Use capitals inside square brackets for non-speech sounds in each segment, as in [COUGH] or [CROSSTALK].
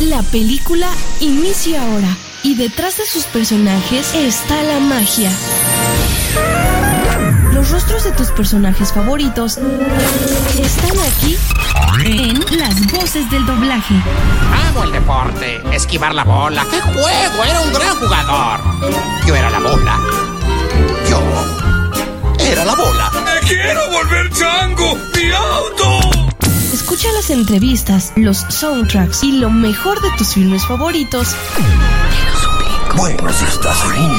La película inicia ahora y detrás de sus personajes está la magia. Los rostros de tus personajes favoritos están aquí en las voces del doblaje. Amo el deporte, esquivar la bola. ¡Qué juego! Era un gran jugador. Yo era la bola. Yo era la bola. ¡Me quiero volver chango! ¡Mi auto! Escucha las entrevistas, los soundtracks y lo mejor de tus filmes favoritos Bueno, si estás seguro,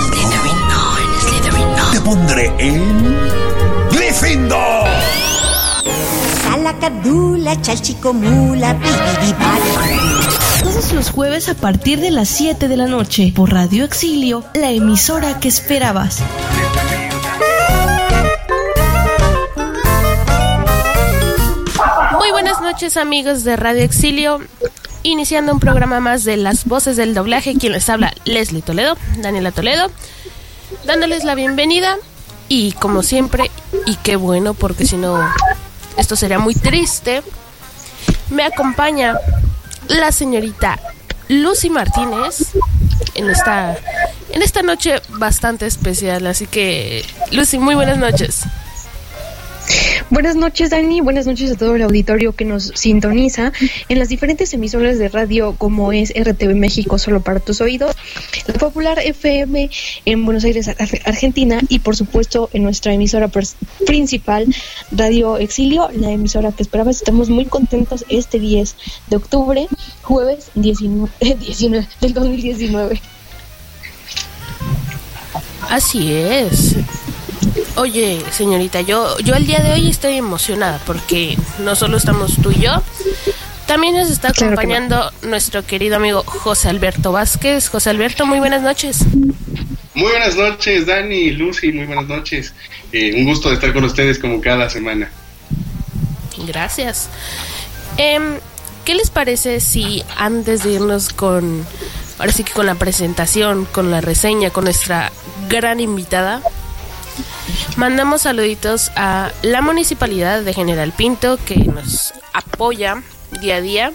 te pondré en Gryffindor. Salacadula, chalchicomula, todos los jueves a partir de las 7 de la noche por Radio Exilio, la emisora que esperabas. Noches amigos de Radio Exilio, iniciando un programa más de las voces del doblaje, quien les habla Leslie Toledo, Daniela Toledo, dándoles la bienvenida. Y como siempre, y qué bueno porque si no esto sería muy triste, me acompaña la señorita Lucy Martínez en esta, en esta noche bastante especial, así que Lucy, muy buenas noches. Buenas noches, Dani. Buenas noches a todo el auditorio que nos sintoniza en las diferentes emisoras de radio como es RTV México, solo para tus oídos, la Popular FM en Buenos Aires, Ar- Argentina, y por supuesto en nuestra emisora principal, Radio Exilio, la emisora que esperabas. Estamos muy contentos este 10 de octubre, jueves 19, 19 [LAUGHS] del 2019. Así es. Oye, señorita, yo, yo el día de hoy estoy emocionada porque no solo estamos tú y yo, también nos está Claro que acompañando nuestro querido amigo José Alberto Vázquez. José Alberto, muy buenas noches. Muy buenas noches, Dani Lucy, muy buenas noches. Eh, un gusto de estar con ustedes como cada semana. Gracias. Em, ¿Qué les parece si antes de irnos con, ahora sí que con la presentación, con la reseña, con nuestra gran invitada, mandamos saluditos a la Municipalidad de General Pinto que nos apoya día a día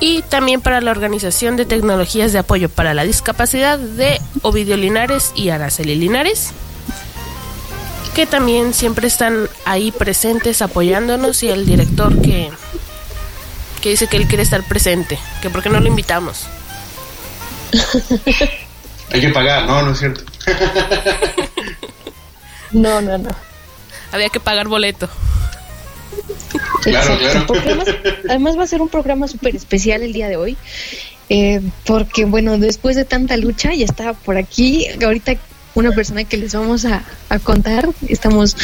y también para la Organización de Tecnologías de Apoyo para la Discapacidad de Ovidio Linares y Araceli Linares que también siempre están ahí presentes apoyándonos y el director que, que dice que él quiere estar presente, que por qué no lo invitamos. [LAUGHS] Hay que pagar, no, no es cierto. [LAUGHS] No, no, no. Había que pagar boleto. Claro, claro. Además, además va a ser un programa súper especial el día de hoy. eh, porque, bueno, después de tanta lucha, ya está por aquí. Ahorita una persona que les vamos a, a contar. Estamos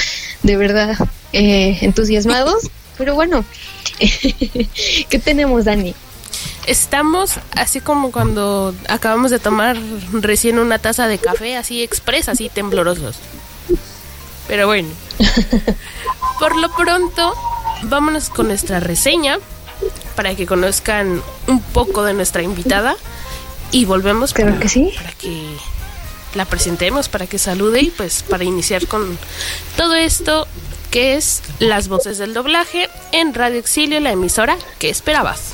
de verdad eh, entusiasmados. Pero bueno, [LAUGHS] ¿qué tenemos, Dani? Estamos así como cuando acabamos de tomar recién una taza de café, así express, así temblorosos. Pero bueno, [LAUGHS] por lo pronto, vámonos con nuestra reseña para que conozcan un poco de nuestra invitada y volvemos para, que sí. para que la presentemos, para que salude y pues para iniciar con todo esto que es las voces del doblaje en Radio Exilio, la emisora que esperabas.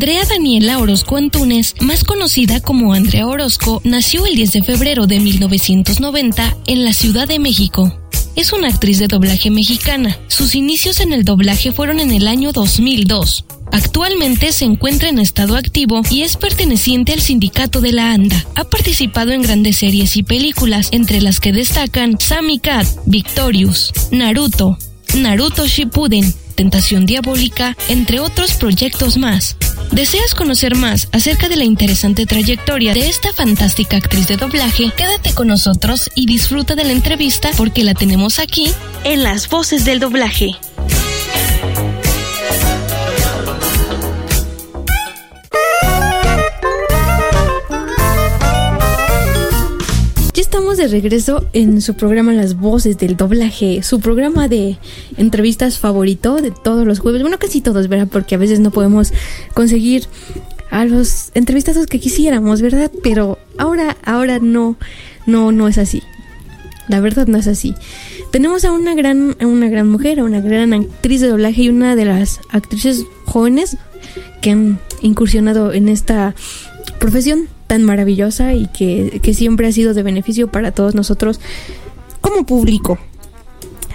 Andrea Daniela Orozco Antunes, más conocida como Andrea Orozco, nació el 10 de febrero de 1990 en la Ciudad de México. Es una actriz de doblaje mexicana. Sus inicios en el doblaje fueron en el año 2002. Actualmente se encuentra en estado activo y es perteneciente al sindicato de la ANDA. Ha participado en grandes series y películas, entre las que destacan Sammy Cat, Victorious, Naruto, Naruto Shippuden, Tentación Diabólica, entre otros proyectos más. ¿Deseas conocer más acerca de la interesante trayectoria de esta fantástica actriz de doblaje? Quédate con nosotros y disfruta de la entrevista porque la tenemos aquí en las voces del doblaje. De regreso en su programa Las Voces del Doblaje, su programa de entrevistas favorito de todos los jueves. Bueno, casi todos, ¿verdad? Porque a veces no podemos conseguir a los entrevistados que quisiéramos, ¿verdad? Pero ahora, ahora no, no, no es así. la verdad no es así. Tenemos a una gran, a una gran mujer, a una gran actriz de doblaje y una de las actrices jóvenes que han incursionado en esta profesión tan maravillosa y que, que siempre ha sido de beneficio para todos nosotros como público.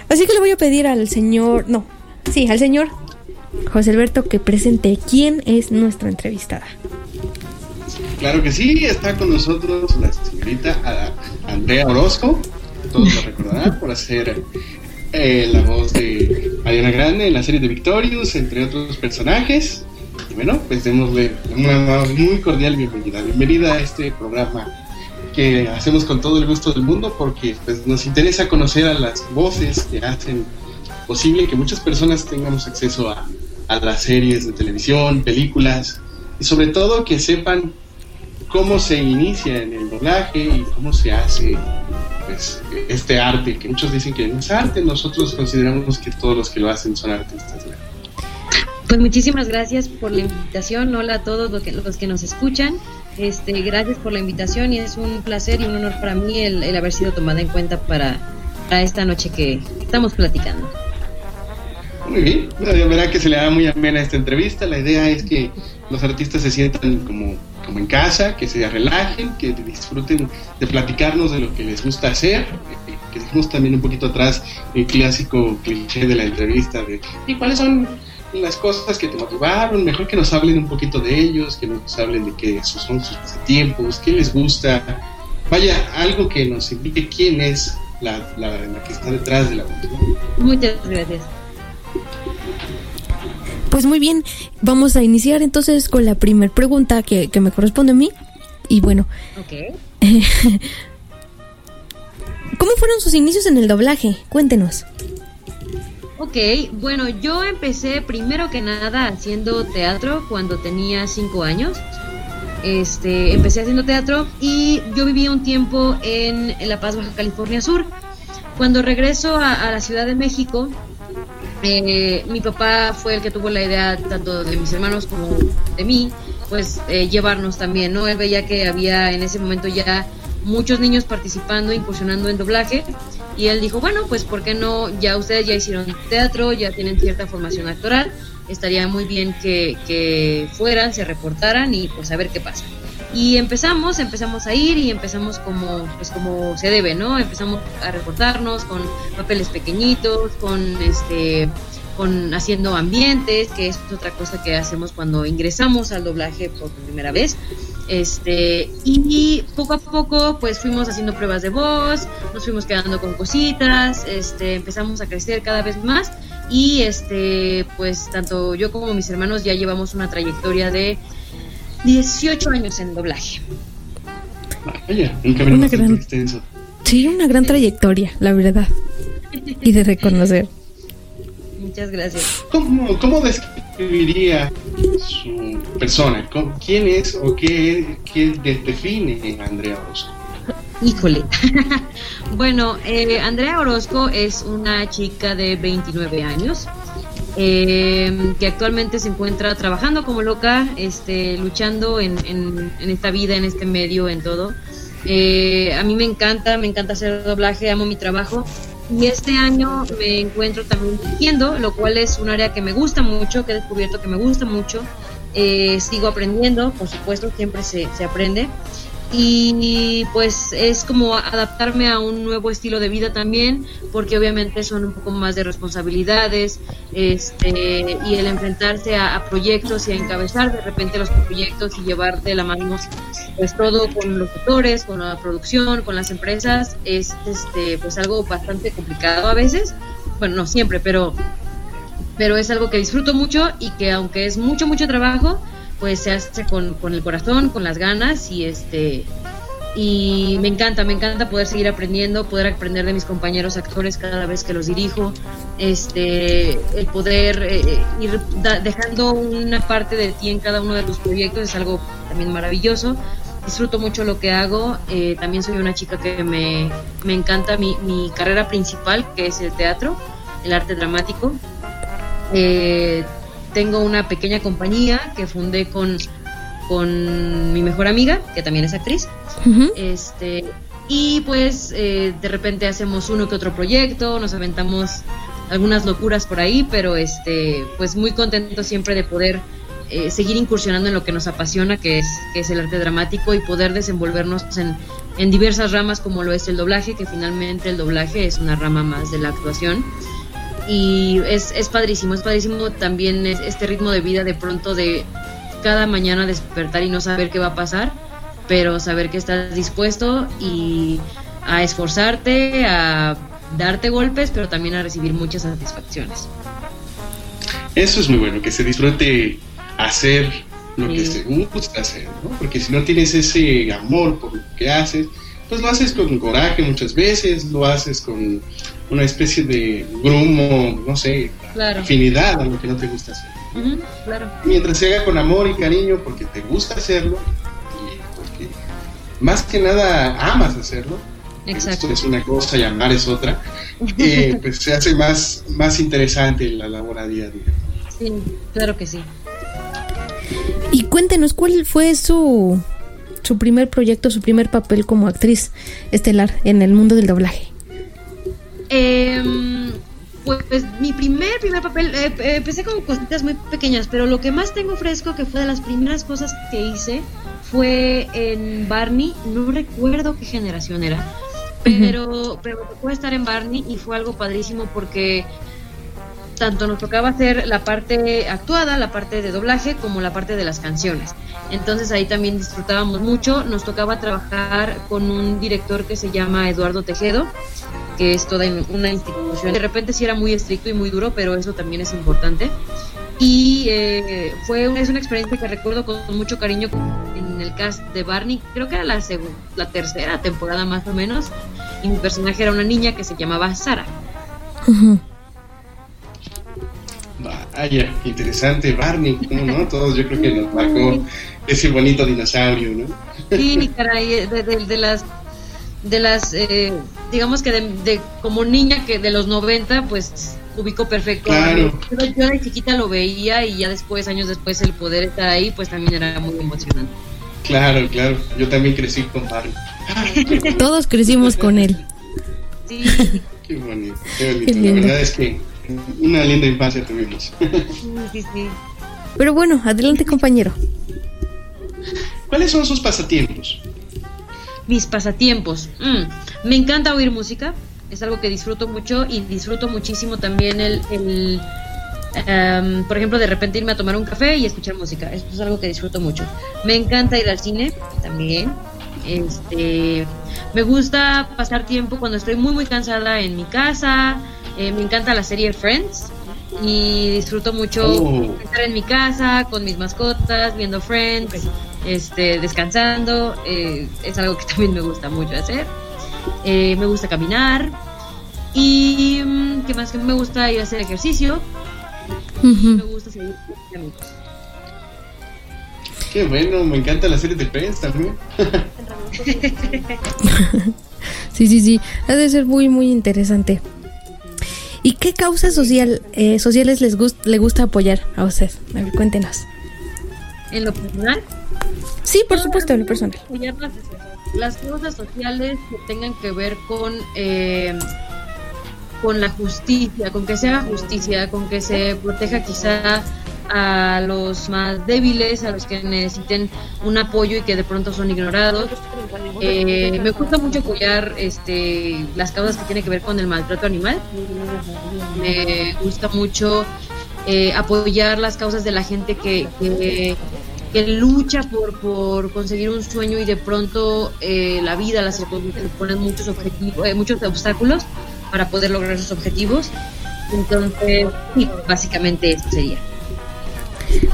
Así que le voy a pedir al señor, no, sí, al señor José Alberto que presente quién es nuestra entrevistada. Claro que sí, está con nosotros la señorita Andrea Orozco, todos lo recordarán por hacer eh, la voz de Ariana Grande en la serie de Victorious, entre otros personajes. Bueno, pues démosle una muy cordial bienvenida. Bienvenida a este programa que hacemos con todo el gusto del mundo porque pues, nos interesa conocer a las voces que hacen posible que muchas personas tengamos acceso a, a las series de televisión, películas y sobre todo que sepan cómo se inicia en el doblaje y cómo se hace pues, este arte, que muchos dicen que no es arte, nosotros consideramos que todos los que lo hacen son artistas. Pues muchísimas gracias por la invitación, hola a todos los que, los que nos escuchan, este, gracias por la invitación y es un placer y un honor para mí el, el haber sido tomada en cuenta para, para esta noche que estamos platicando. Muy bien, verá que se le da muy amena esta entrevista. La idea es que los artistas se sientan como, como en casa, que se relajen, que disfruten de platicarnos de lo que les gusta hacer, eh, que dejemos también un poquito atrás el clásico cliché de la entrevista de ¿y cuáles son las cosas que te motivaron? Mejor que nos hablen un poquito de ellos, que nos hablen de qué son sus pasatiempos, qué les gusta. Vaya, algo que nos indique quién es la, la, la que está detrás de la voz. Muchas gracias. Pues muy bien, vamos a iniciar entonces con la primera pregunta que, que, me corresponde a mí. Y bueno, okay. [LAUGHS] ¿cómo fueron sus inicios en el doblaje? Cuéntenos. Ok, bueno, yo empecé primero que nada haciendo teatro cuando tenía cinco años. Este, empecé haciendo teatro y yo viví un tiempo en, La Paz, Baja California Sur. Cuando regreso a, a la Ciudad de México, eh, mi papá fue el que tuvo la idea tanto de mis hermanos como de mí, pues eh, llevarnos también, ¿no? Él veía que había en ese momento ya muchos niños participando, incursionando en doblaje, y él dijo, bueno, pues ¿por qué no? Ya ustedes ya hicieron teatro, ya tienen cierta formación actoral, estaría muy bien que, que fueran, se reportaran y pues a ver qué pasa. Y empezamos, empezamos a ir y empezamos como, pues como se debe, ¿no? Empezamos a reportarnos con papeles pequeñitos, con este con haciendo ambientes, que es otra cosa que hacemos cuando ingresamos al doblaje por primera vez. Este, y poco a poco pues fuimos haciendo pruebas de voz, nos fuimos quedando con cositas, este, empezamos a crecer cada vez más y este pues tanto yo como mis hermanos ya llevamos una trayectoria de 18 años en doblaje. Vaya, un camino Una gran- extenso. Sí, una gran trayectoria, la verdad. Y de reconocer. Muchas gracias. ¿Cómo, cómo describiría su persona? ¿Cómo- ¿Quién es o qué, qué de- define Andrea Orozco? Híjole. [LAUGHS] bueno, eh, Andrea Orozco es una chica de 29 años eh, que actualmente se encuentra trabajando como loca, este, luchando en, en- en esta vida, en este medio, en todo. Eh, a mí me encanta, me encanta hacer doblaje, amo mi trabajo. Y este año me encuentro también dirigiendo, lo cual es un área que me gusta mucho, que he descubierto que me gusta mucho. Eh, sigo aprendiendo, por supuesto, siempre se, se aprende. Y pues es como adaptarme a un nuevo estilo de vida también, porque obviamente son un poco más de responsabilidades este, y el enfrentarse a, proyectos y a encabezar de repente los proyectos y llevar de la mano pues todo con los autores, con la producción, con las empresas, es este, pues algo bastante complicado a veces, bueno, no siempre, pero, pero es algo que disfruto mucho y que aunque es mucho, mucho trabajo, pues se hace con, con el corazón, con las ganas y este y me encanta, me encanta poder seguir aprendiendo, poder aprender de mis compañeros actores cada vez que los dirijo, este, el poder eh, ir da- dejando una parte de ti en cada uno de los proyectos es algo también maravilloso. Disfruto mucho lo que hago, eh, también soy una chica que me, me encanta mi, mi carrera principal, que es el teatro, el arte dramático. Eh, tengo una pequeña compañía que fundé con, con mi mejor amiga, que también es actriz. Este, Y pues eh, de repente hacemos uno que otro proyecto, nos aventamos algunas locuras por ahí, pero este, pues muy contento siempre de poder eh, seguir incursionando en lo que nos apasiona, que es, que es el arte dramático, y poder desenvolvernos en, en diversas ramas como lo es el doblaje, que finalmente el doblaje es una rama más de la actuación. Y es, es padrísimo, es padrísimo también este ritmo de vida de pronto de cada mañana despertar y no saber qué va a pasar, pero saber que estás dispuesto y a esforzarte, a darte golpes, pero también a recibir muchas satisfacciones. Eso es muy bueno, que se disfrute hacer lo que se gusta hacer, ¿no? Porque si no tienes ese amor por lo que haces, pues lo haces con coraje muchas veces, lo haces con una especie de grumo, no sé, afinidad a lo que no te gusta hacer. claro. Mientras se haga con amor y cariño porque te gusta hacerlo y porque más que nada amas hacerlo, Exacto. esto es una cosa y amar es otra, eh, [LAUGHS] pues se hace más, más interesante la labor a día a día. Sí, claro que sí. Y cuéntenos, ¿cuál fue su, su primer proyecto, su primer papel como actriz estelar en el mundo del doblaje? Em, pues, mi primer, primer papel, eh, eh, empecé con cositas muy pequeñas, pero lo que más tengo fresco, que fue de las primeras cosas que hice, fue en Barney, no recuerdo qué generación era, pero, pero tocó estar en Barney y fue algo padrísimo porque tanto nos tocaba hacer la parte actuada, la parte de doblaje, como la parte de las canciones. Entonces ahí también disfrutábamos mucho. Nos tocaba trabajar con un director que se llama Eduardo Tejedo, que es toda una institución. De repente sí era muy estricto y muy duro, pero eso también es importante. Y eh, fue una, es una experiencia que recuerdo con mucho cariño en el cast de Barney. Creo que era la, la tercera temporada más o menos. Y mi personaje era una niña que se llamaba Sara. Vaya, interesante, Barney, ¿cómo no? Todos yo creo que nos marcó [LAUGHS] ese bonito dinosaurio, ¿no? Sí, caray, de, de, las, de las, eh, digamos que de, como niña que de los 90, pues ubicó perfecto. Claro. Yo de chiquita lo veía y ya después, años después, el poder estar ahí, pues también era muy emocionante. Claro, claro, yo también crecí con Barney. [LAUGHS] Todos crecimos con él. Sí. Qué bonito, qué bonito. La verdad es que una linda infancia tuvimos. Sí, sí. Pero bueno, adelante compañero. ¿Cuáles son sus pasatiempos? Mis pasatiempos. Mm, me encanta oír música. Es algo que disfruto mucho y disfruto muchísimo también el, el em, por ejemplo, de repente irme a tomar un café y escuchar música. Esto es algo que disfruto mucho. Me encanta ir al cine también. Este, me gusta pasar tiempo cuando estoy muy muy cansada en mi casa. Eh, me encanta la serie Friends y disfruto mucho Oh. estar en mi casa con mis mascotas, viendo Friends, este, descansando. eh, es algo que [LAUGHS] también me gusta mucho hacer. Eh, me gusta caminar y mm, qué más que me gusta ir a hacer ejercicio. Me gusta seguir con mis amigos. Qué bueno, me encanta la serie de Friends también. [LAUGHS] Sí, sí, sí. Ha de ser muy, muy interesante. ¿Y qué causas social, eh, sociales les gust le gusta apoyar a usted? A ver, cuéntenos. En lo personal, Sí, por supuesto, en lo personal. las causas sociales que tengan que ver con eh, con la justicia, con que se haga justicia, con que se proteja quizá a los más débiles, a los que necesiten un apoyo y que de pronto son ignorados. Eh, me gusta mucho apoyar este, las causas que tienen que ver con el maltrato animal. Me gusta mucho eh, apoyar las causas de la gente que, que, que lucha por, por conseguir un sueño y de pronto eh, la vida, las circunstancias ponen muchos objetivos, eh, muchos obstáculos para poder lograr sus objetivos. Entonces, sí, básicamente eso sería.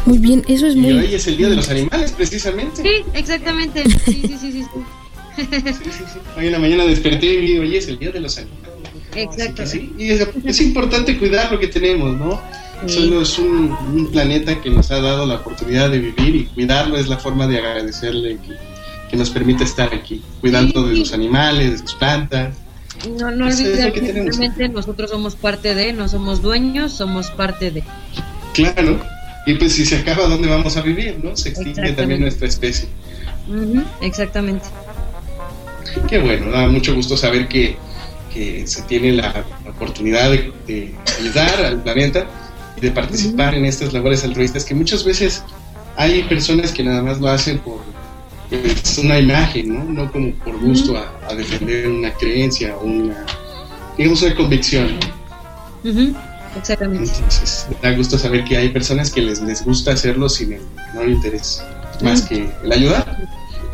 Muy bien, eso es Y muy... hoy es el Día de los Animales, precisamente. Sí, exactamente. Sí, sí, sí, sí. sí. [LAUGHS] Sí, sí, sí. Hoy en la mañana desperté y vi, oye, es el Día de los Animales. Exacto. Sí, y es, es importante cuidar lo que tenemos, ¿no? Solo es un, un planeta que nos ha dado la oportunidad de vivir y cuidarlo es la forma de agradecerle que, que nos permite estar aquí, cuidando Sí, de los animales, de sus plantas. No, no Eso es lo olvidar que realmente nosotros somos parte de, no somos dueños, somos parte de. Claro. Y pues si se acaba, ¿dónde vamos a vivir? ¿no? Se extingue Exactamente. también nuestra especie. Ujú, exactamente. qué bueno, da mucho gusto saber que, que se tiene la oportunidad de, de ayudar al planeta de participar en estas labores altruistas que muchas veces hay personas que nada más lo hacen por pues, una imagen, ¿no? No como por gusto a, a defender una creencia o una, digamos, una convicción. ¿no? Ujú, Exactamente. Entonces, da gusto saber que hay personas que les, les gusta hacerlo sin el menor interés, más que el ayudar.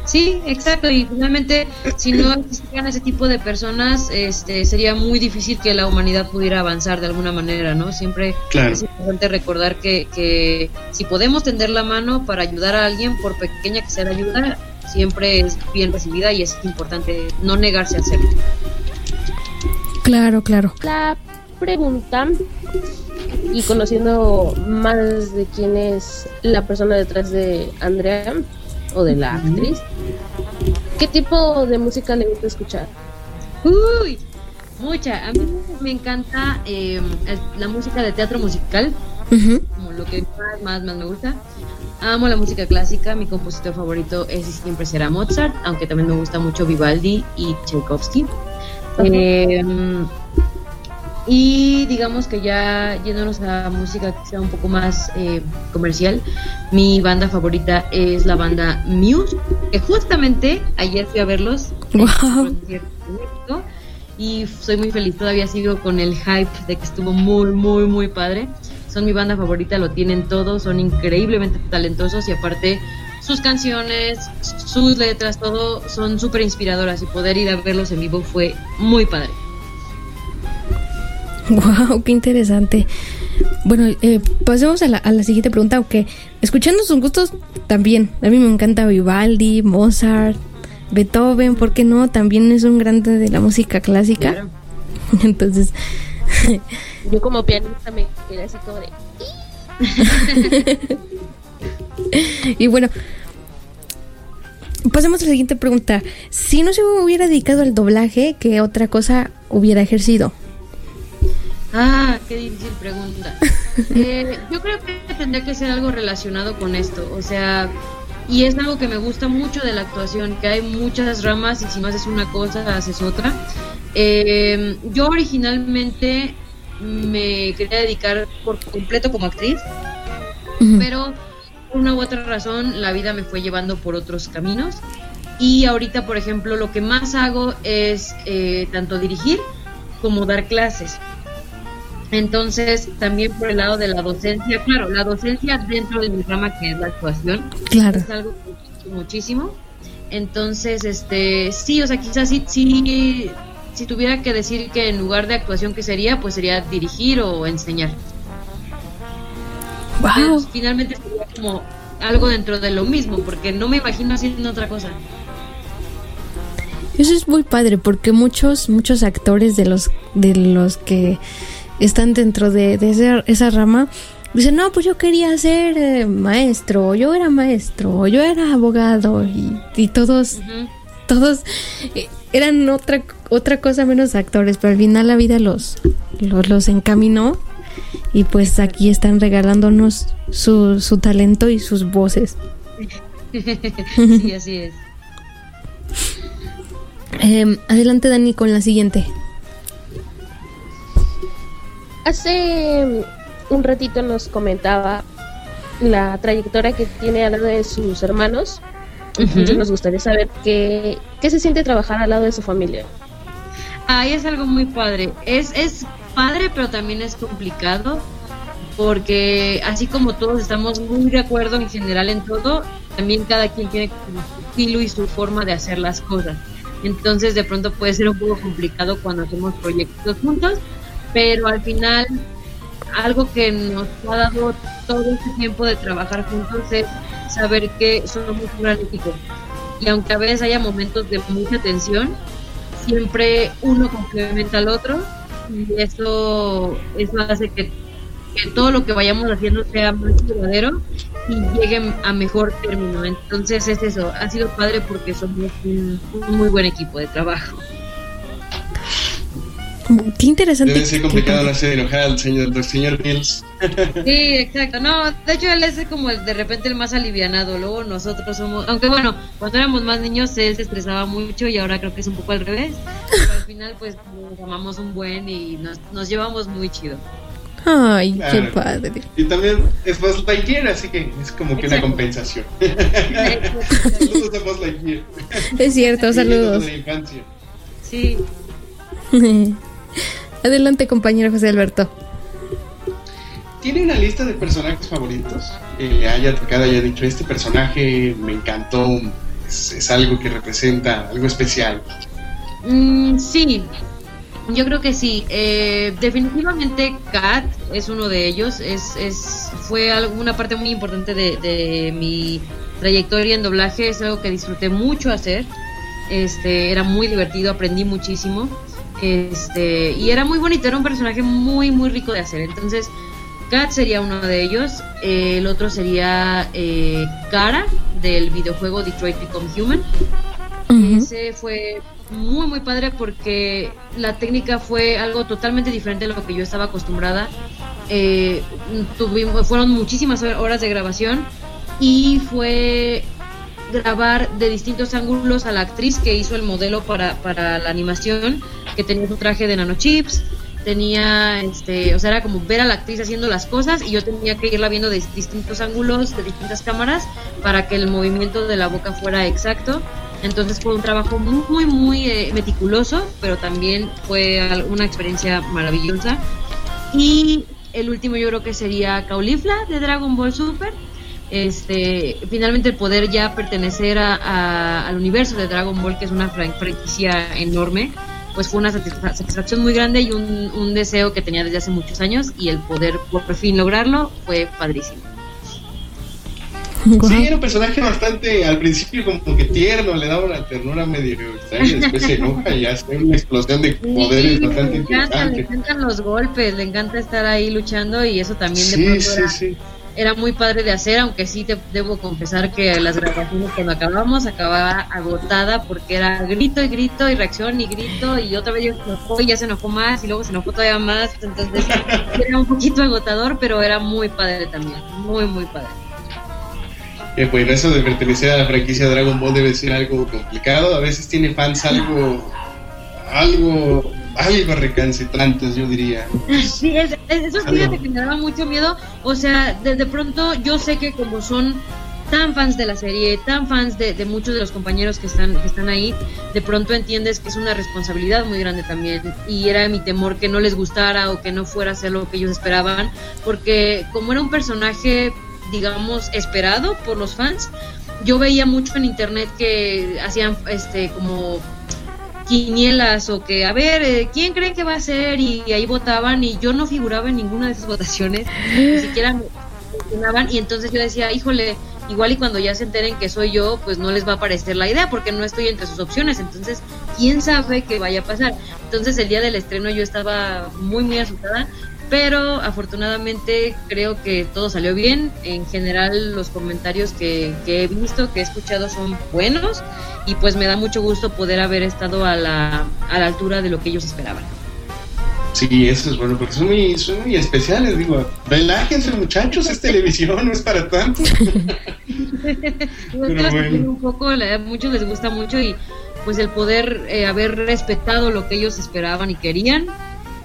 Sí, exacto. Y finalmente, si no existieran ese tipo de personas, este, sería muy difícil que la humanidad pudiera avanzar de alguna manera, ¿no? Siempre Claro. es importante recordar que, que si podemos tender la mano para ayudar a alguien, por pequeña que sea la ayuda, siempre es bien recibida y es importante no negarse a hacerlo. Claro, claro. La pregunta, y conociendo más de quién es la persona detrás de Andrea o de la actriz, ¿qué tipo de música le gusta escuchar? Uy, mucha. A mí me encanta eh, el- la música de teatro musical, como lo que más, más, más me gusta. Amo la música clásica, mi compositor favorito es y siempre será Mozart, aunque también me gusta mucho Vivaldi y Tchaikovsky. Eh, y digamos que ya yéndonos a música que sea un poco más eh, comercial, mi banda favorita es la banda Muse, que justamente ayer fui a verlos en Wow. y soy muy feliz, todavía sigo con el hype de que estuvo muy, muy, muy padre. Son mi banda favorita, lo tienen todo, son increíblemente talentosos y aparte sus canciones, sus letras, todo son súper inspiradoras y poder ir a verlos en vivo fue muy padre. [LAUGHS] Wow, qué interesante. Bueno, eh, pasemos a la, a la siguiente pregunta, aunque escuchando sus gustos también. A mí me encanta Vivaldi, Mozart, Beethoven, ¿por qué no? También es un grande de la música clásica. Claro. [LAUGHS] Entonces, [LAUGHS] Yo como pianista me quedé así como de... y bueno, pasemos a la siguiente pregunta. Si no se hubiera dedicado al doblaje, ¿qué otra cosa hubiera ejercido? Ah, qué difícil pregunta. [LAUGHS] Eh, yo creo que tendría que ser algo relacionado con esto, o sea, y es algo que me gusta mucho de la actuación, que hay muchas ramas y si no haces una cosa, haces otra. Eh, yo originalmente me quería dedicar por completo como actriz, pero por una u otra razón la vida me fue llevando por otros caminos y ahorita por ejemplo lo que más hago es eh, tanto dirigir como dar clases entonces también por el lado de la docencia claro la docencia dentro de mi rama que es la actuación Claro. es algo que muchísimo entonces este sí o sea quizás sí, sí si tuviera que decir que en lugar de actuación que sería pues sería dirigir o enseñar Wow. pues, finalmente sería como algo dentro de lo mismo, porque no me imagino haciendo otra cosa. Eso es muy padre porque muchos muchos actores de los de los que están dentro de, de esa, esa rama dicen no pues yo quería ser eh, maestro yo era maestro yo era abogado y, y todos todos eh, eran otra otra cosa menos actores pero al final la vida los los, los encaminó y pues aquí están regalándonos su, su talento y sus voces. [LAUGHS] Sí, así es. [LAUGHS] Em, adelante Dani con la siguiente Hace un ratito nos comentaba la trayectoria que tiene al lado de sus hermanos. Entonces nos gustaría saber qué, qué se siente trabajar al lado de su familia. Ahí es algo muy padre. Es, es padre, pero también es complicado. Porque así como todos estamos muy de acuerdo en general en todo, también cada quien tiene su estilo y su forma de hacer las cosas. Entonces de pronto puede ser un poco complicado cuando hacemos proyectos juntos, pero al final algo que nos ha dado todo este tiempo de trabajar juntos es saber que somos un gran equipo. Y aunque a veces haya momentos de mucha tensión, siempre uno complementa al otro y eso, eso hace que, todo lo que vayamos haciendo sea más verdadero y llegue a mejor término. Entonces es eso, ha sido padre porque somos un muy buen equipo de trabajo. Qué interesante. Debe ser complicado no hacer enojar al señor, al señor Mills. Sí, exacto. No, de hecho él es como el, de repente el más alivianado. Luego nosotros somos, aunque bueno, cuando éramos más niños él se estresaba mucho y ahora creo que es un poco al revés. Pero al final pues nos amamos un buen y nos, nos llevamos muy chido. Ay, Claro. qué padre. Y también es Buzz Lightyear, así que es como que una Exacto. compensación. Saludos a Buzz Lightyear. Es cierto, saludos. De la infancia. Sí. [LAUGHS] Adelante, compañero José Alberto. ¿Tiene una lista de personajes favoritos? Que haya tocado, haya dicho, este personaje me encantó, es, es algo que representa algo especial. Mm, sí, yo creo que sí. Eh, definitivamente Kat es uno de ellos. Es, es, fue algo- una parte muy importante de, de mi trayectoria en doblaje. Es algo que disfruté mucho hacer. Este, era muy divertido, aprendí muchísimo. Este, y era muy bonito, era un personaje muy, muy rico de hacer. Entonces, Kat sería uno de ellos. Eh, el otro sería eh, Kara del videojuego Detroit Become Human. Ese fue muy muy padre porque la técnica fue algo totalmente diferente a lo que yo estaba acostumbrada. Eh, tuvimos, fueron muchísimas horas de grabación y fue grabar de distintos ángulos a la actriz que hizo el modelo para, para la animación, que tenía su traje de nanochips, tenía, este, o sea, era como ver a la actriz haciendo las cosas y yo tenía que irla viendo de distintos ángulos, de distintas cámaras, para que el movimiento de la boca fuera exacto. Entonces fue un trabajo muy, muy, eh, meticuloso, pero también fue una experiencia maravillosa. Y el último yo creo que sería Caulifla de Dragon Ball Super. Este, finalmente el poder ya pertenecer a- a- al universo de Dragon Ball, que es una fran- franquicia enorme, pues fue una satisfa- satisfacción muy grande y un, un deseo que tenía desde hace muchos años y el poder por fin lograrlo fue padrísimo. Sí, era un personaje bastante, al principio como que tierno, le daba una ternura medio extraña, después se enoja y hace una explosión de poderes Sí, bastante le, encanta, le encantan los golpes, le encanta estar ahí luchando y eso también de Sí, pronto sí, era, sí. Era muy padre de hacer, aunque sí te debo confesar que las grabaciones cuando acabamos acababa agotada porque era grito y grito y reacción y grito y otra vez ya se enojó y ya se enojó más y luego se enojó todavía más, entonces era un poquito agotador, pero era muy padre también, muy muy padre. Eh, bueno, eso de pertenecer a la franquicia Dragon Ball debe ser algo complicado. A veces tiene fans algo, algo, algo recalcitrantes, yo diría. [LAUGHS] Sí, es- es- eso fíjate que me daba mucho miedo. O sea, de, de pronto yo sé que como son tan fans de la serie, tan fans de, de muchos de los compañeros que están, que están ahí, de pronto entiendes que es una responsabilidad muy grande también. Y era mi temor que no les gustara o que no fuera a ser lo que ellos esperaban, porque como era un personaje, digamos, esperado por los fans, yo veía mucho en internet que hacían este como quinielas o que a ver eh, quién creen que va a ser y, ahí votaban y yo no figuraba en ninguna de esas votaciones ni siquiera me mencionaban y entonces yo decía híjole igual y cuando ya se enteren que soy yo pues no les va a parecer la idea porque no estoy entre sus opciones. Entonces quién sabe qué vaya a pasar entonces el día del estreno yo estaba muy muy asustada pero afortunadamente creo que todo salió bien. En general los comentarios que, que he visto, que he escuchado son buenos y pues me da mucho gusto poder haber estado a la, a la altura de lo que ellos esperaban. Sí, eso es bueno, porque son muy, son muy especiales, digo. Relájense muchachos, es televisión, [LAUGHS] no es para tanto. [LAUGHS] Pero bueno. un poco, a muchos les gusta mucho y pues el poder eh, haber respetado lo que ellos esperaban y querían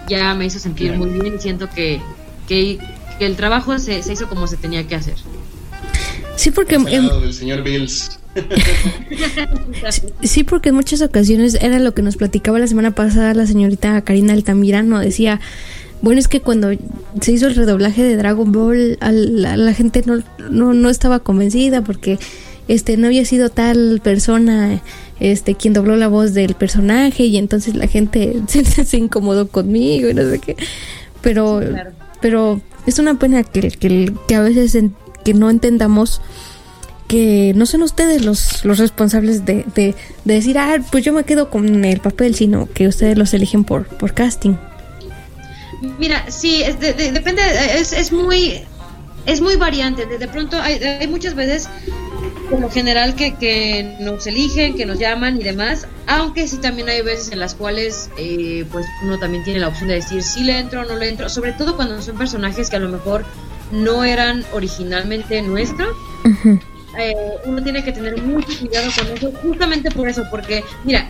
ya me hizo sentir Claro. muy bien y siento que, que, que el trabajo se, se hizo como se tenía que hacer. Sí, porque del señor Bills. [LAUGHS] Sí, porque en muchas ocasiones era lo que nos platicaba la semana pasada la señorita Karina Altamirano. Decía, bueno, es que cuando se hizo el redoblaje de Dragon Ball, a la, la gente no, no, no estaba convencida porque este no había sido tal persona este quien dobló la voz del personaje y entonces la gente [LAUGHS] se, se incomodó conmigo y no sé qué. Pero, Sí, claro. pero es una pena que, que, que a veces en- que no entendamos que no son ustedes los, los responsables de, de, de decir, ah, pues yo me quedo con el papel, sino que ustedes los eligen por, por casting. Mira, sí, de- depende, es, es muy es muy variante. De, de pronto hay, hay muchas veces por lo general que, que nos eligen, que nos llaman y demás, aunque sí también hay veces en las cuales eh, pues uno también tiene la opción de decir si le entro o no le entro, sobre todo cuando son personajes que a lo mejor no eran originalmente nuestros. Eh, uno tiene que tener mucho cuidado con eso, justamente por eso, porque mira,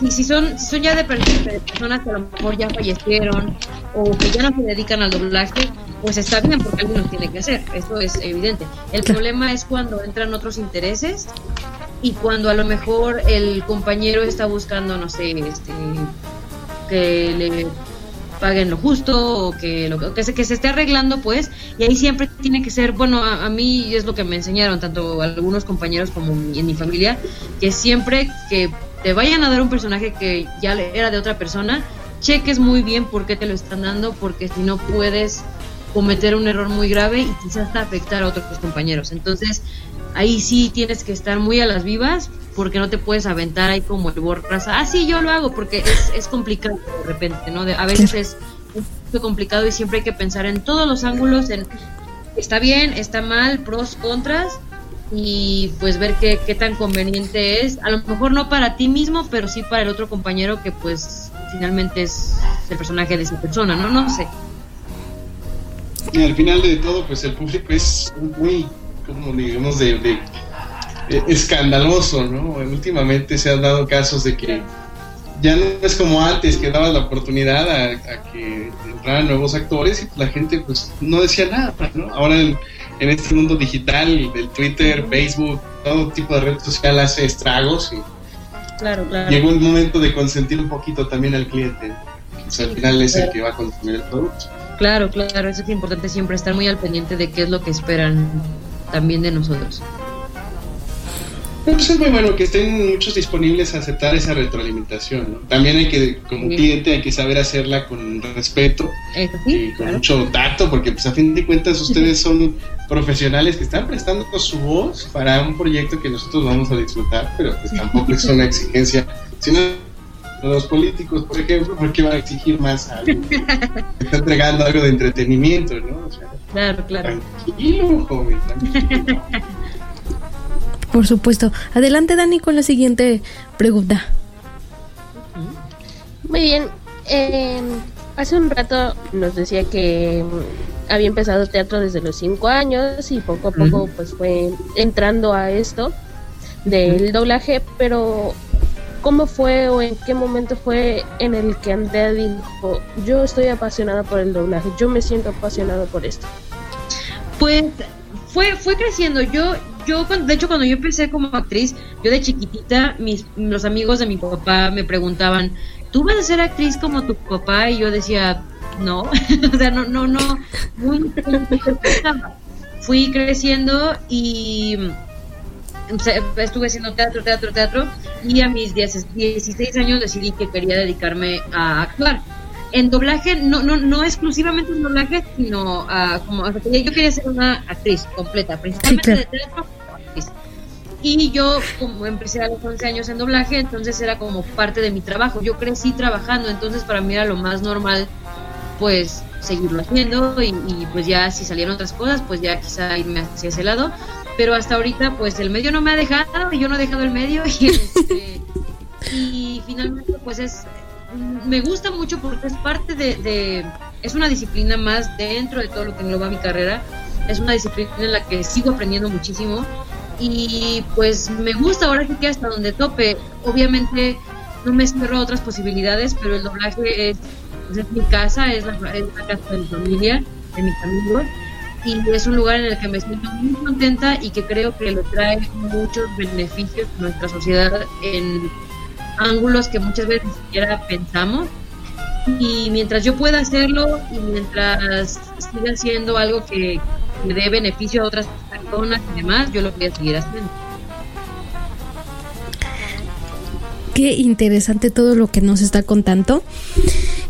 si, si son si son ya de, personas que a lo mejor ya fallecieron o que ya no se dedican al doblaje, pues está bien porque alguien lo tiene que hacer, eso es evidente. El problema es cuando entran otros intereses y cuando a lo mejor el compañero está buscando, no sé, este, que le paguen lo justo o que lo que se, que se esté arreglando pues y ahí siempre tiene que ser bueno a, mí es lo que me enseñaron tanto algunos compañeros como en mi familia que siempre que te vayan a dar un personaje que ya era de otra persona cheques muy bien por qué te lo están dando porque si no puedes cometer un error muy grave y quizás hasta afectar a otros compañeros. Entonces, ahí sí tienes que estar muy a las vivas porque no te puedes aventar ahí como el borras. Ah, sí, yo lo hago porque es, es complicado de repente, ¿no? a veces es muy complicado y siempre hay que pensar en todos los ángulos, en está bien, está mal, pros, contras y pues ver qué, qué tan conveniente es. A lo mejor no para ti mismo, pero sí para el otro compañero que pues finalmente es el personaje de esa persona, ¿no? No sé. Al final de todo, pues el público es muy, como digamos, de, escandaloso, ¿no? Últimamente se han dado casos de que ya no es como antes que daba la oportunidad a, que entraran nuevos actores y la gente pues no decía nada, ¿no? Ahora en, este mundo digital, del Twitter, Facebook, todo tipo de red social hace estragos y claro, claro. llegó el momento de consentir un poquito también al cliente, que al final es el que va a consumir el producto. Claro, claro, eso es importante siempre estar muy al pendiente de qué es lo que esperan también de nosotros. Pues es muy bueno que estén muchos disponibles a aceptar esa retroalimentación. ¿no? También hay que, como cliente, hay que saber hacerla con respeto y con mucho tacto, porque pues a fin de cuentas ustedes son profesionales que están prestando su voz para un proyecto que nosotros vamos a disfrutar, pero pues tampoco es una exigencia, sino los políticos, por ejemplo, porque van a exigir más algo? [LAUGHS] Está entregando algo de entretenimiento, ¿no? claro, claro. Tranquilo, joven, tranquilo. Por supuesto. Adelante, Dani, con la siguiente pregunta. Muy bien. Eh, hace un rato nos decía que había empezado teatro desde los cinco años y poco a poco pues fue entrando a esto del doblaje, pero ¿Cómo fue o en qué momento fue en el que Andrea dijo, yo estoy apasionada por el doblaje, yo me siento apasionado por esto? Pues fue, fue creciendo. Yo, yo, de hecho, cuando yo empecé como actriz, yo de chiquitita, mis, los amigos de mi papá me preguntaban, ¿tú vas a ser actriz como tu papá? Y yo decía, no, [LAUGHS] o sea, no, no, no. Fui creciendo y estuve haciendo teatro, teatro, teatro y a mis 16 años decidí que quería dedicarme a actuar. En doblaje, no, no, no exclusivamente en doblaje, sino como yo quería ser una actriz completa, principalmente de teatro. Y yo como empecé a los 11 años en doblaje, entonces era como parte de mi trabajo. Yo crecí trabajando, entonces para mí era lo más normal pues seguirlo haciendo y, y, pues ya si salieron otras cosas pues ya quizá irme hacia ese lado. Pero hasta ahorita pues el medio no me ha dejado y yo no he dejado el medio y, [LAUGHS] este, y finalmente pues es me gusta mucho porque es parte de, es una disciplina más dentro de todo lo que engloba mi carrera. Es una disciplina en la que sigo aprendiendo muchísimo y pues me gusta ahora sí que hasta donde tope obviamente no me cierro a otras posibilidades pero el doblaje es, es mi casa es la, es la casa de mi familia de mis amigos y es un lugar en el que me siento muy contenta y que creo que le trae muchos beneficios a nuestra sociedad en ángulos que muchas veces ni siquiera pensamos. Y mientras yo pueda hacerlo y mientras siga haciendo algo que, me dé beneficio a otras personas y demás, yo lo voy a seguir haciendo. Qué interesante todo lo que nos está contando.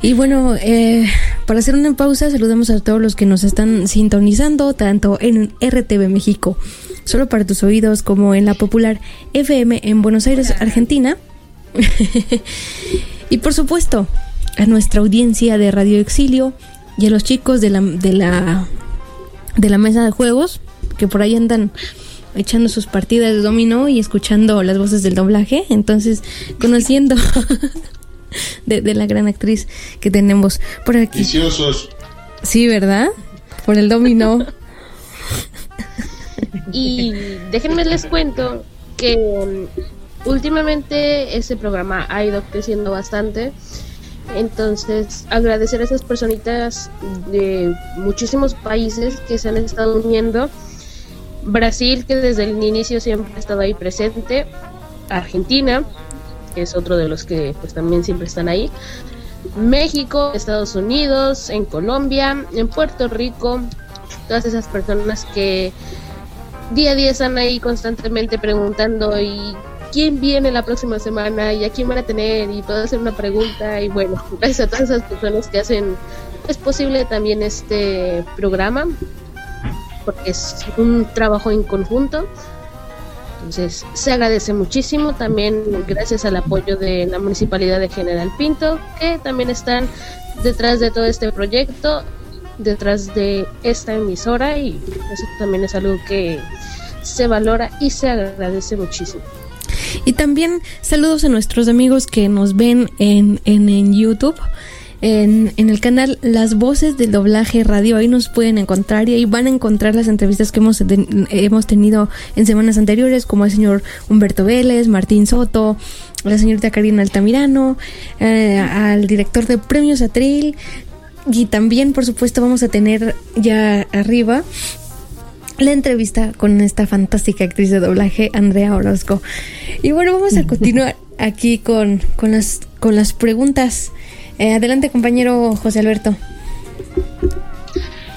Y bueno, eh, para hacer una pausa, saludamos a todos los que nos están sintonizando, tanto en RTV México, solo para tus oídos, como en la popular FM en Buenos Aires, Argentina. [LAUGHS] y por supuesto, a nuestra audiencia de Radio Exilio y a los chicos de la, de la, de la mesa de juegos, que por ahí andan echando sus partidas de dominó y escuchando las voces del doblaje, entonces conociendo [LAUGHS] de, de la gran actriz que tenemos por aquí. Viciosos. Sí, ¿verdad? Por el dominó. [LAUGHS] [LAUGHS] Y déjenme les cuento que mm, últimamente ese programa ha ido creciendo bastante. Entonces, agradecer a esas personitas de muchísimos países que se han estado uniendo. Brasil, que desde el inicio siempre ha estado ahí presente. Argentina, que es otro de los que pues también siempre están ahí. México, Estados Unidos, en Colombia, en Puerto Rico, todas esas personas que día a día están ahí constantemente preguntando y quién viene la próxima semana y a quién van a tener y puedo hacer una pregunta y bueno, gracias a todas esas personas que hacen es posible también este programa porque es un trabajo en conjunto. Entonces, se agradece muchísimo también gracias al apoyo de la Municipalidad de General Pinto, que también están detrás de todo este proyecto, detrás de esta emisora y eso también es algo que se valora y se agradece muchísimo. Y también saludos a nuestros amigos que nos ven en, en, en YouTube. En, en, el canal Las Voces del Doblaje Radio. Ahí nos pueden encontrar y ahí van a encontrar las entrevistas que hemos, hemos tenido en semanas anteriores, como el señor Humberto Vélez, Martín Soto, la señorita Karina Altamirano, eh, al director de Premios Atril. Y también, por supuesto, vamos a tener ya arriba la entrevista con esta fantástica actriz de doblaje, Andrea Orozco. Y bueno, vamos a continuar aquí con, con, las, con las preguntas. Eh, adelante, compañero José Alberto.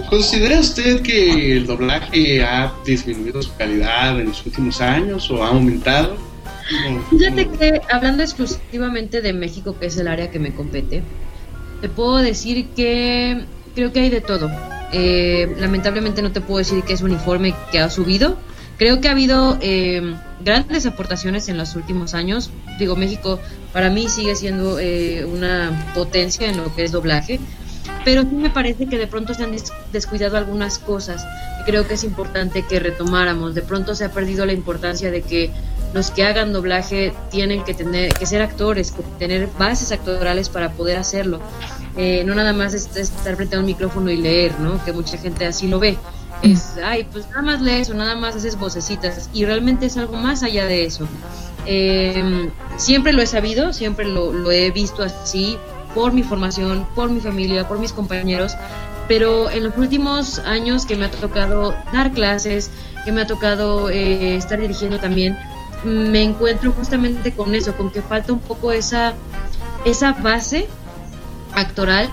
¿Considera usted que el doblaje ha disminuido su calidad en los últimos años o ha aumentado? Fíjate que hablando exclusivamente de México, que es el área que me compete, te puedo decir que creo que hay de todo. Eh, lamentablemente no te puedo decir que es uniforme que ha subido. Creo que ha habido eh, grandes aportaciones en los últimos años. Digo, México para mí sigue siendo eh, una potencia en lo que es doblaje, pero sí me parece que de pronto se han descuidado algunas cosas creo que es importante que retomáramos. De pronto se ha perdido la importancia de que los que hagan doblaje tienen que tener que ser actores, que tener bases actorales para poder hacerlo. Eh, no nada más es, es estar frente a un micrófono y leer, ¿no? Que mucha gente así lo ve. Es, ay, pues nada más lees o nada más haces vocecitas. Y realmente es algo más allá de eso. Eh, siempre lo he sabido, siempre lo, lo he visto así, por mi formación, por mi familia, por mis compañeros. Pero en los últimos años que me ha tocado dar clases, que me ha tocado eh, estar dirigiendo también, me encuentro justamente con eso, con que falta un poco esa, esa base actoral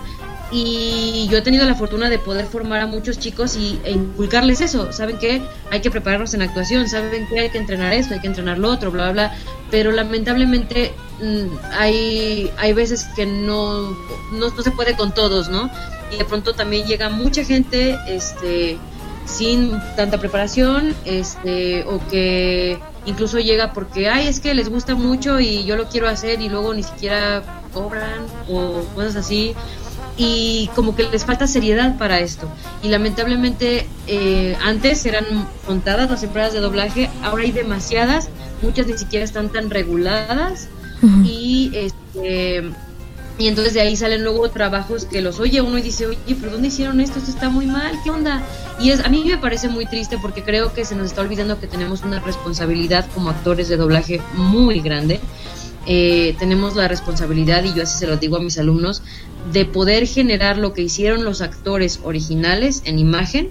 y yo he tenido la fortuna de poder formar a muchos chicos y, e inculcarles eso. ¿Saben qué? Hay que prepararnos en actuación, ¿saben qué? Hay que entrenar esto, hay que entrenar lo otro, bla, bla, bla. Pero lamentablemente mmm, hay, hay veces que no, no, no, se puede con todos, ¿no? Y de pronto también llega mucha gente este, sin tanta preparación este, o que incluso llega porque, ay, es que les gusta mucho y yo lo quiero hacer y luego ni siquiera cobran o cosas así y como que les falta seriedad para esto. Y lamentablemente eh, antes eran contadas las empresas de doblaje, ahora hay demasiadas, muchas ni siquiera están tan reguladas uh -huh. y este y entonces de ahí salen luego trabajos que los oye uno y dice, oye, pero ¿dónde hicieron esto? Esto está muy mal, ¿qué onda? Y es, a mí me parece muy triste porque creo que se nos está olvidando que tenemos una responsabilidad como actores de doblaje muy grande. Eh, tenemos la responsabilidad, y yo así se lo digo a mis alumnos, de poder generar lo que hicieron los actores originales en imagen,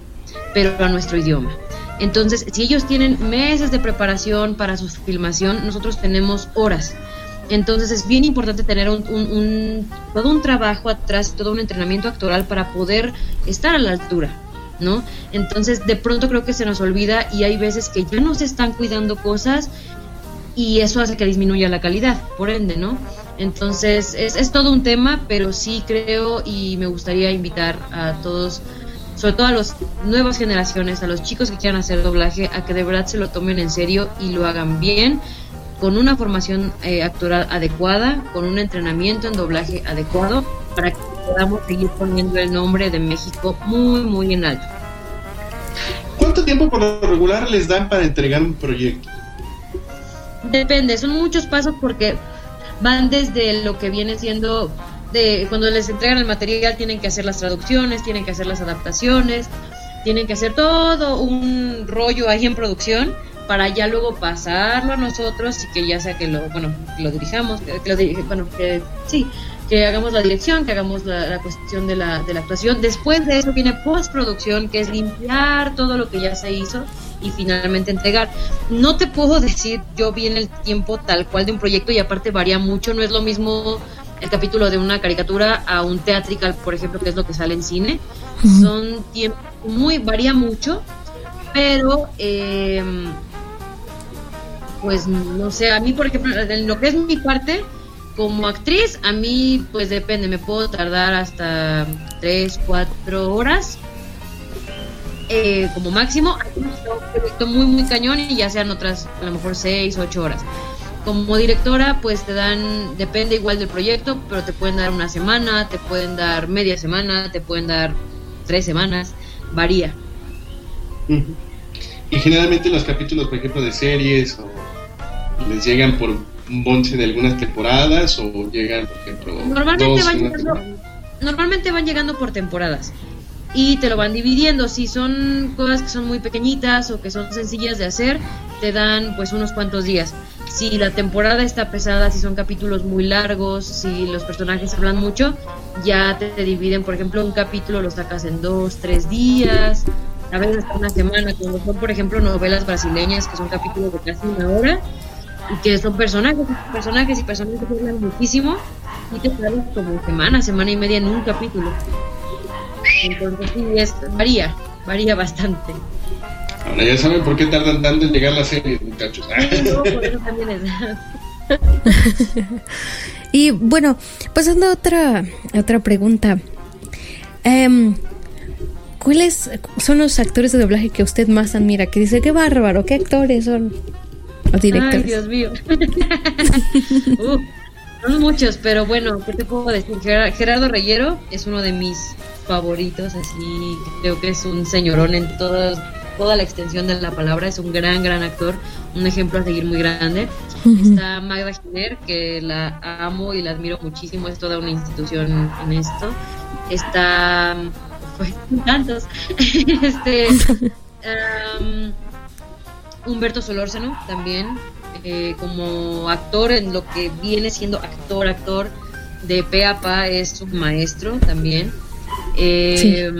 pero a nuestro idioma. Entonces, si ellos tienen meses de preparación para su filmación, nosotros tenemos horas. Entonces es bien importante tener un, un, todo un trabajo atrás, todo un entrenamiento actoral para poder estar a la altura, ¿no? Entonces de pronto creo que se nos olvida y hay veces que ya no se están cuidando cosas y eso hace que disminuya la calidad, por ende, ¿no? Entonces es, es todo un tema, pero sí creo y me gustaría invitar a todos sobre todo a las nuevas generaciones, a los chicos que quieran hacer doblaje, a que de verdad se lo tomen en serio y lo hagan bien con una formación eh, actoral adecuada, con un entrenamiento en doblaje adecuado, para que podamos seguir poniendo el nombre de México muy, muy en alto. ¿Cuánto tiempo por lo regular les dan para entregar un proyecto? Depende, son muchos pasos porque van desde lo que viene siendo de cuando les entregan el material tienen que hacer las traducciones, tienen que hacer las adaptaciones, tienen que hacer todo un rollo ahí en producción para ya luego pasarlo a nosotros y que ya sea que lo, bueno, que lo dirijamos, que, lo dirige, bueno, que sí, que hagamos la dirección, que hagamos la, la cuestión de la, de la actuación. Después de eso viene postproducción, que es limpiar todo lo que ya se hizo y finalmente entregar. No te puedo decir yo bien el tiempo tal cual de un proyecto y aparte varía mucho, no es lo mismo el capítulo de una caricatura a un teatrical, por ejemplo, que es lo que sale en cine. Son tiempos muy, varía mucho, pero eh, pues no sé, a mí por ejemplo, en lo que es mi parte, como actriz, a mí pues depende, me puedo tardar hasta 3, 4 horas. eh, como máximo, un proyecto muy muy cañón y ya sean otras a lo mejor 6, 8 horas. Como directora, pues te dan, depende igual del proyecto, pero te pueden dar una semana, te pueden dar media semana, te pueden dar tres semanas, varía. Y generalmente los capítulos, por ejemplo, de series, o les llegan por un bonche de algunas temporadas, o llegan, por ejemplo, Normalmente van llegando, normalmente van llegando por temporadas y te lo van dividiendo. Si son cosas que son muy pequeñitas o que son sencillas de hacer, te dan pues unos cuantos días. Si la temporada está pesada, si son capítulos muy largos, si los personajes hablan mucho, ya te, te dividen, por ejemplo, un capítulo lo sacas en dos, tres días, a veces hasta una semana, como son, por ejemplo, novelas brasileñas que son capítulos de casi una hora y que son personajes, personajes y personajes que hablan muchísimo y te salen como semana, semana y media en un capítulo. Entonces sí, es, varía, varía bastante. Ahora ya saben por qué tardan tanto en llegar las series, muchachos. No, por eso también es. [LAUGHS] Y bueno, pasando a otra, a otra pregunta. Em, ¿Cuáles son los actores de doblaje que usted más admira? Que dice, qué bárbaro, qué actores son. O Ay. Dios mío. Uf, [LAUGHS] son muchos, pero bueno, ¿qué te puedo decir? Ger- Gerardo Reyero es uno de mis favoritos, así creo que es un señorón en todas toda la extensión de la palabra, es un gran, gran actor, un ejemplo a seguir muy grande. Está Magda Giner, que la amo y la admiro muchísimo, es toda una institución en esto. Está, [LAUGHS] pues, tantos. [LAUGHS] este, am, Humberto Solórzano también, eh, como actor en lo que viene siendo actor, actor de pe a pa, es un maestro también. Eh,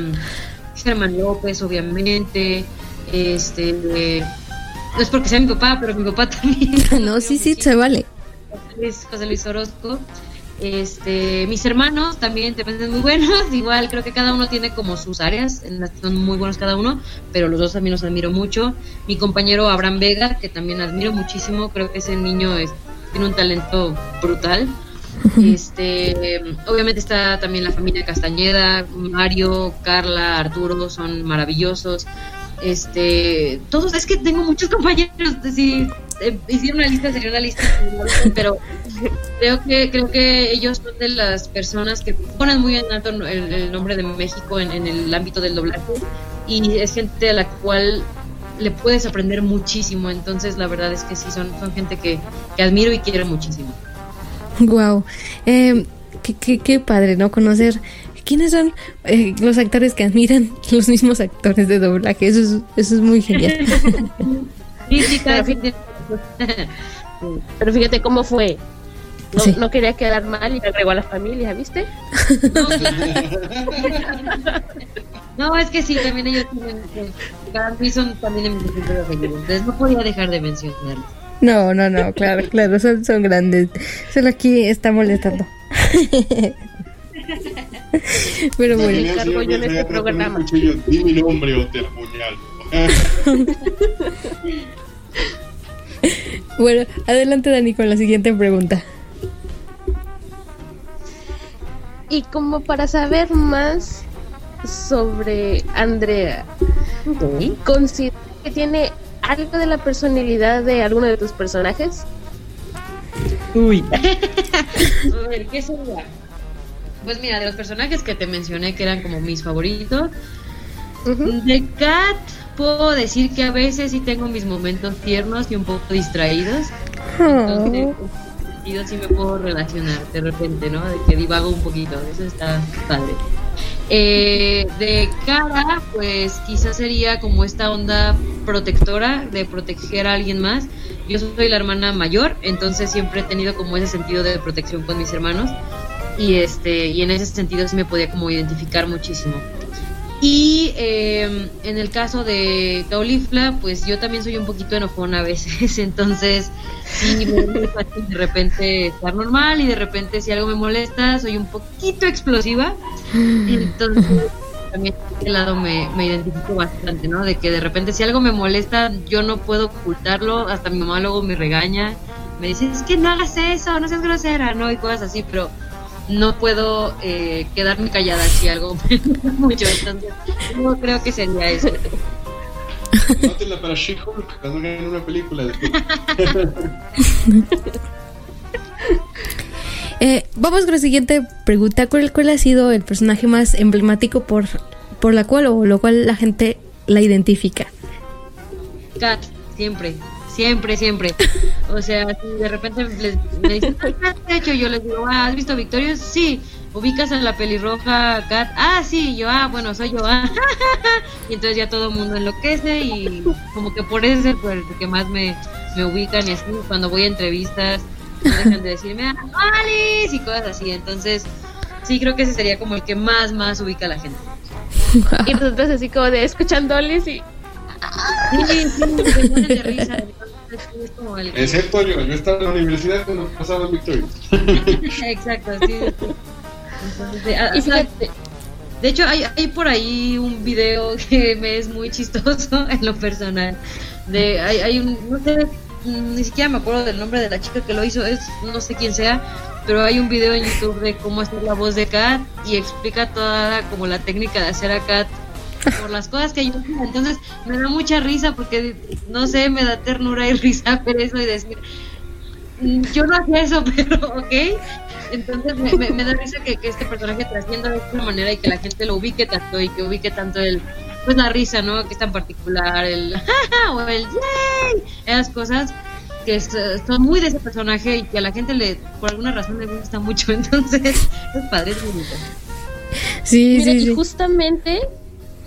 Germán López, obviamente. Este, eh, no es porque sea mi papá, pero mi papá [LAUGHS] también. [LAUGHS] no, sí, sí, se vale. José Luis Orozco. Este, mis hermanos también dependen muy buenos, [LAUGHS] igual creo que cada uno tiene como sus áreas, en las que son muy buenos cada uno, pero los dos también los admiro mucho. Mi compañero Abraham Vega, que también admiro muchísimo, creo que ese niño es- tiene un talento brutal. Este, obviamente está también la familia Castañeda, Mario, Carla, Arturo, son maravillosos. Este, todos, es que tengo muchos [LAUGHS] compañeros, si eh, hiciera una lista sería una lista, pero creo que creo que ellos son de las personas que ponen muy en alto el, el nombre de México en, en el ámbito del doblaje y es gente a la cual le puedes aprender muchísimo, entonces la verdad es que sí son, son gente que, que admiro y quiero muchísimo. Wow. Eh, qué, qué, qué padre, ¿no? Conocer quiénes son eh, los actores que admiran [LAUGHS] los mismos actores de doblaje. Eso es, eso es muy genial. [LAUGHS] Sí, sí, cada quien tiene- [LAUGHS] Pero fíjate cómo fue. No, Sí. no quería quedar mal y me agregó a la familia, ¿viste? No, es que sí, también ellos tienen, son también mis entonces no podía dejar de mencionarlos. No, no, no, claro, claro, son, son grandes. Solo aquí está molestando. Pero bueno. Imaginé al cargo señor yo en este programa. Di mi nombre o te apuñalo. [LAUGHS] [LAUGHS] Bueno, adelante Dani con la siguiente pregunta. Y como para saber más sobre Andrea, ¿considera que tiene algo de la personalidad de alguno de tus personajes? Uy. [LAUGHS] A ver, ¿qué sería? Pues mira, de los personajes que te mencioné que eran como mis favoritos, De Cat puedo decir que a veces sí tengo mis momentos tiernos y un poco distraídos. Entonces, sentido sí me puedo relacionar de repente, ¿no? De que divago un poquito, eso está padre. Eh, de cara, pues quizás sería como esta onda protectora de proteger a alguien más. Yo soy la hermana mayor, entonces siempre he tenido como ese sentido de protección con mis hermanos y este y en ese sentido sí me podía como identificar muchísimo. Y eh, en el caso de Caulifla, pues yo también soy un poquito enojona a veces, [LAUGHS] entonces sí me fácil de repente estar normal y de repente si algo me molesta soy un poquito explosiva, entonces también de este lado me, me identifico bastante, ¿no? De que de repente si algo me molesta yo no puedo ocultarlo, hasta mi mamá luego me regaña, me dice, es que no hagas eso, no seas grosera, ¿no? Y cosas así, pero no puedo eh, quedarme callada si algo [LAUGHS] mucho, entonces no creo que sería eso. Anótenla para She-Hulk cuando hagan una película. [LAUGHS] Eh, vamos con la siguiente pregunta. ¿Cuál, cuál ha sido el personaje más emblemático por, por la cual o lo cual la gente la identifica? Kat, siempre, siempre, siempre. O sea, si de repente les, me dicen, "¿Qué has hecho? Yo les digo, ah, ¿has visto Victorious? Sí. ¿Ubicas a la pelirroja Kat? Ah, sí. Yo, ah, bueno, soy yo. Ah. [LAUGHS] y entonces ya todo el mundo enloquece y como que por eso es el que más me, me ubican y así cuando voy a entrevistas no dejan de decirme, ah, Alice y cosas así. Entonces, sí, creo que ese sería como el que más, más ubica a la gente. Y nosotros así como de escuchándoles y Sí, sí, se de risa. Entonces, sí, es como el- Excepto yo, yo estaba en la universidad cuando pasaba Victoria. [LAUGHS] Exacto, sí. Entonces, de, a- Y o sea, fíjate- de hecho, hay, hay por ahí un video [LAUGHS] que me es muy chistoso [LAUGHS] en lo personal. De, hay, hay un, no sé, mm, ni siquiera me acuerdo del nombre de la chica que lo hizo, es no sé quién sea, pero hay un video en YouTube de cómo hacer la voz de Kat y explica toda como la técnica de hacer a Kat por las cosas que yo hacía. Entonces me da mucha risa porque, no sé, me da ternura y [LAUGHS] risa ver eso y decir, "Mm, yo no hacía eso, [LAUGHS] pero ok. Entonces me, me- me da risa que, que este personaje trascienda de esta manera y que la gente lo ubique tanto y que ubique tanto el, pues la risa, ¿no? Que es tan particular, el [LAUGHS] o el yay, esas cosas que son muy de ese personaje y que a la gente le, por alguna razón le gusta mucho. Entonces es padre, es bonito. Sí, Mira, sí, y sí. justamente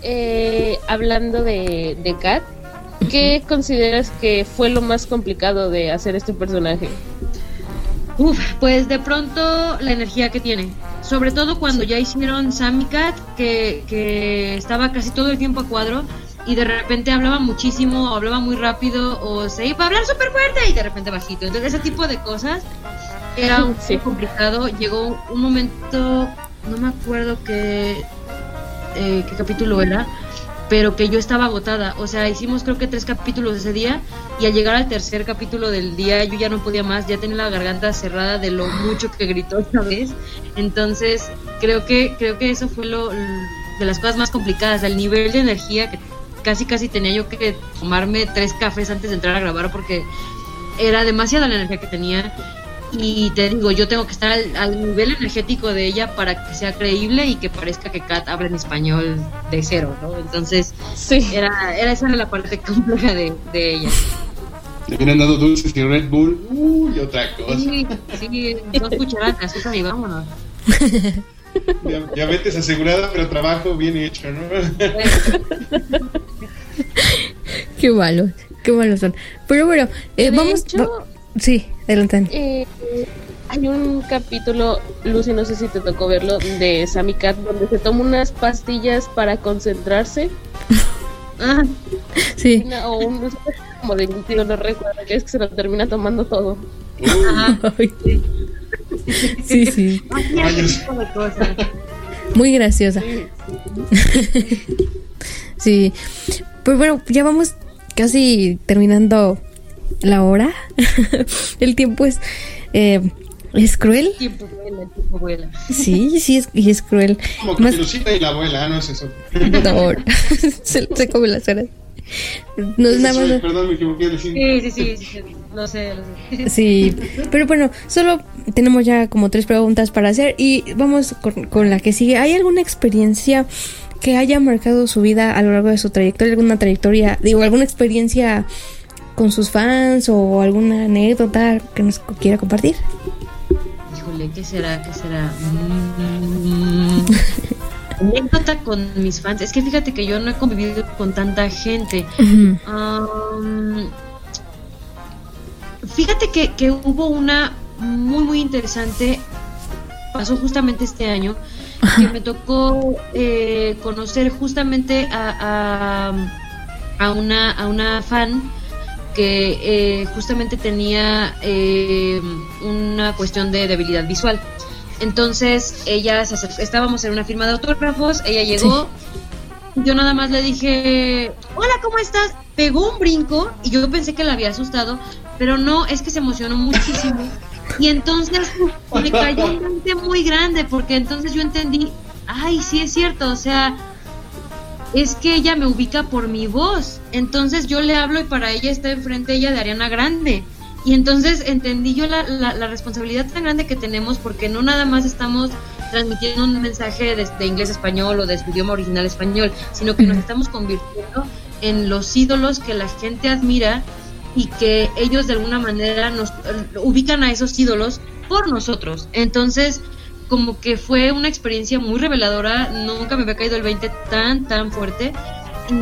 eh, hablando de, de Kat, ¿qué consideras que fue lo más complicado de hacer este personaje? Uf, pues de pronto la energía que tiene. Sobre todo cuando ya hicieron Sammy Cat, que, que estaba casi todo el tiempo a cuadro y de repente hablaba muchísimo, o hablaba muy rápido, o se iba a hablar súper fuerte y de repente bajito. Entonces, ese tipo de cosas era un Sí. poco complicado. Llegó un momento, no me acuerdo qué, eh, qué capítulo era, pero que yo estaba agotada. O sea, hicimos creo que tres capítulos ese día y al llegar al tercer capítulo del día yo ya no podía más, ya tenía la garganta cerrada de lo mucho que gritó esta vez. Entonces, creo que creo que eso fue lo de las cosas más complicadas, el nivel de energía que casi casi tenía yo que tomarme tres cafés antes de entrar a grabar porque era demasiada la energía que tenía y te digo, yo tengo que estar al, al nivel energético de ella para que sea creíble y que parezca que Kat habla en español de cero, ¿no? Entonces, Sí. era, era esa era la parte compleja de, de ella. Le hubieran dado dulces y Red Bull. Uy, otra cosa. Sí, sí, dos cucharadas azúcar y vámonos. Dia- Diabetes asegurada, pero trabajo bien hecho, ¿no? Qué malos, qué malos son. Pero bueno, eh, vamos. hecho- va- sí, adelante. Eh, hay un capítulo, Lucy, no sé si te tocó verlo, de Sammy Cat, donde se toma unas pastillas para concentrarse. [LAUGHS] Ah, Sí. Una- o un como de líquido, no recuerdo, que es que se lo termina tomando todo. Ay. Sí, [LAUGHS] sí. Cosas. Muy graciosa. [LAUGHS] Sí. Pues bueno, ya vamos casi terminando la hora. [LAUGHS] El tiempo es eh, es cruel. El tiempo vuela, el tiempo vuela. Sí, sí es, y es cruel. Como que Más- y la abuela, no es eso. [LAUGHS] No, [LAUGHS] se, se come las horas. No es nada más. Perdón, me equivoqué de decir. Sí, sí, sí, sí, sí, lo sé, lo sé. Sí, pero bueno, solo tenemos ya como tres preguntas para hacer y vamos con, con la que sigue. ¿Hay alguna experiencia que haya marcado su vida a lo largo de su trayectoria, alguna trayectoria, digo, alguna experiencia con sus fans o alguna anécdota que nos quiera compartir. Híjole, ¿qué será? ¿Qué será? Mm, [LAUGHS] anécdota con mis fans. Es que fíjate que yo no he convivido con tanta gente. Um, fíjate que, que hubo una muy, muy interesante. Pasó justamente este año. Que me tocó eh, conocer justamente a, a, a una, a una fan que eh, justamente tenía eh, una cuestión de debilidad visual. Entonces ella se acercó- estábamos en una firma de autógrafos, ella llegó, yo nada más le dije, hola, ¿cómo estás? Pegó un brinco y yo pensé que la había asustado, pero no, es que se emocionó muchísimo. Y entonces me cayó un [LAUGHS] 20 muy grande, porque entonces yo entendí, ay, sí es cierto, o sea, es que ella me ubica por mi voz. Entonces yo le hablo y para ella está enfrente ella de Ariana Grande. Y entonces entendí yo la, la- la responsabilidad tan grande que tenemos porque no nada más estamos transmitiendo un mensaje de, de inglés español o de su idioma original español, sino que nos estamos convirtiendo en los ídolos que la gente admira y que ellos de alguna manera nos eh, ubican a esos ídolos por nosotros. Entonces, como que fue una experiencia muy reveladora, nunca me había caído el 20 tan, tan fuerte.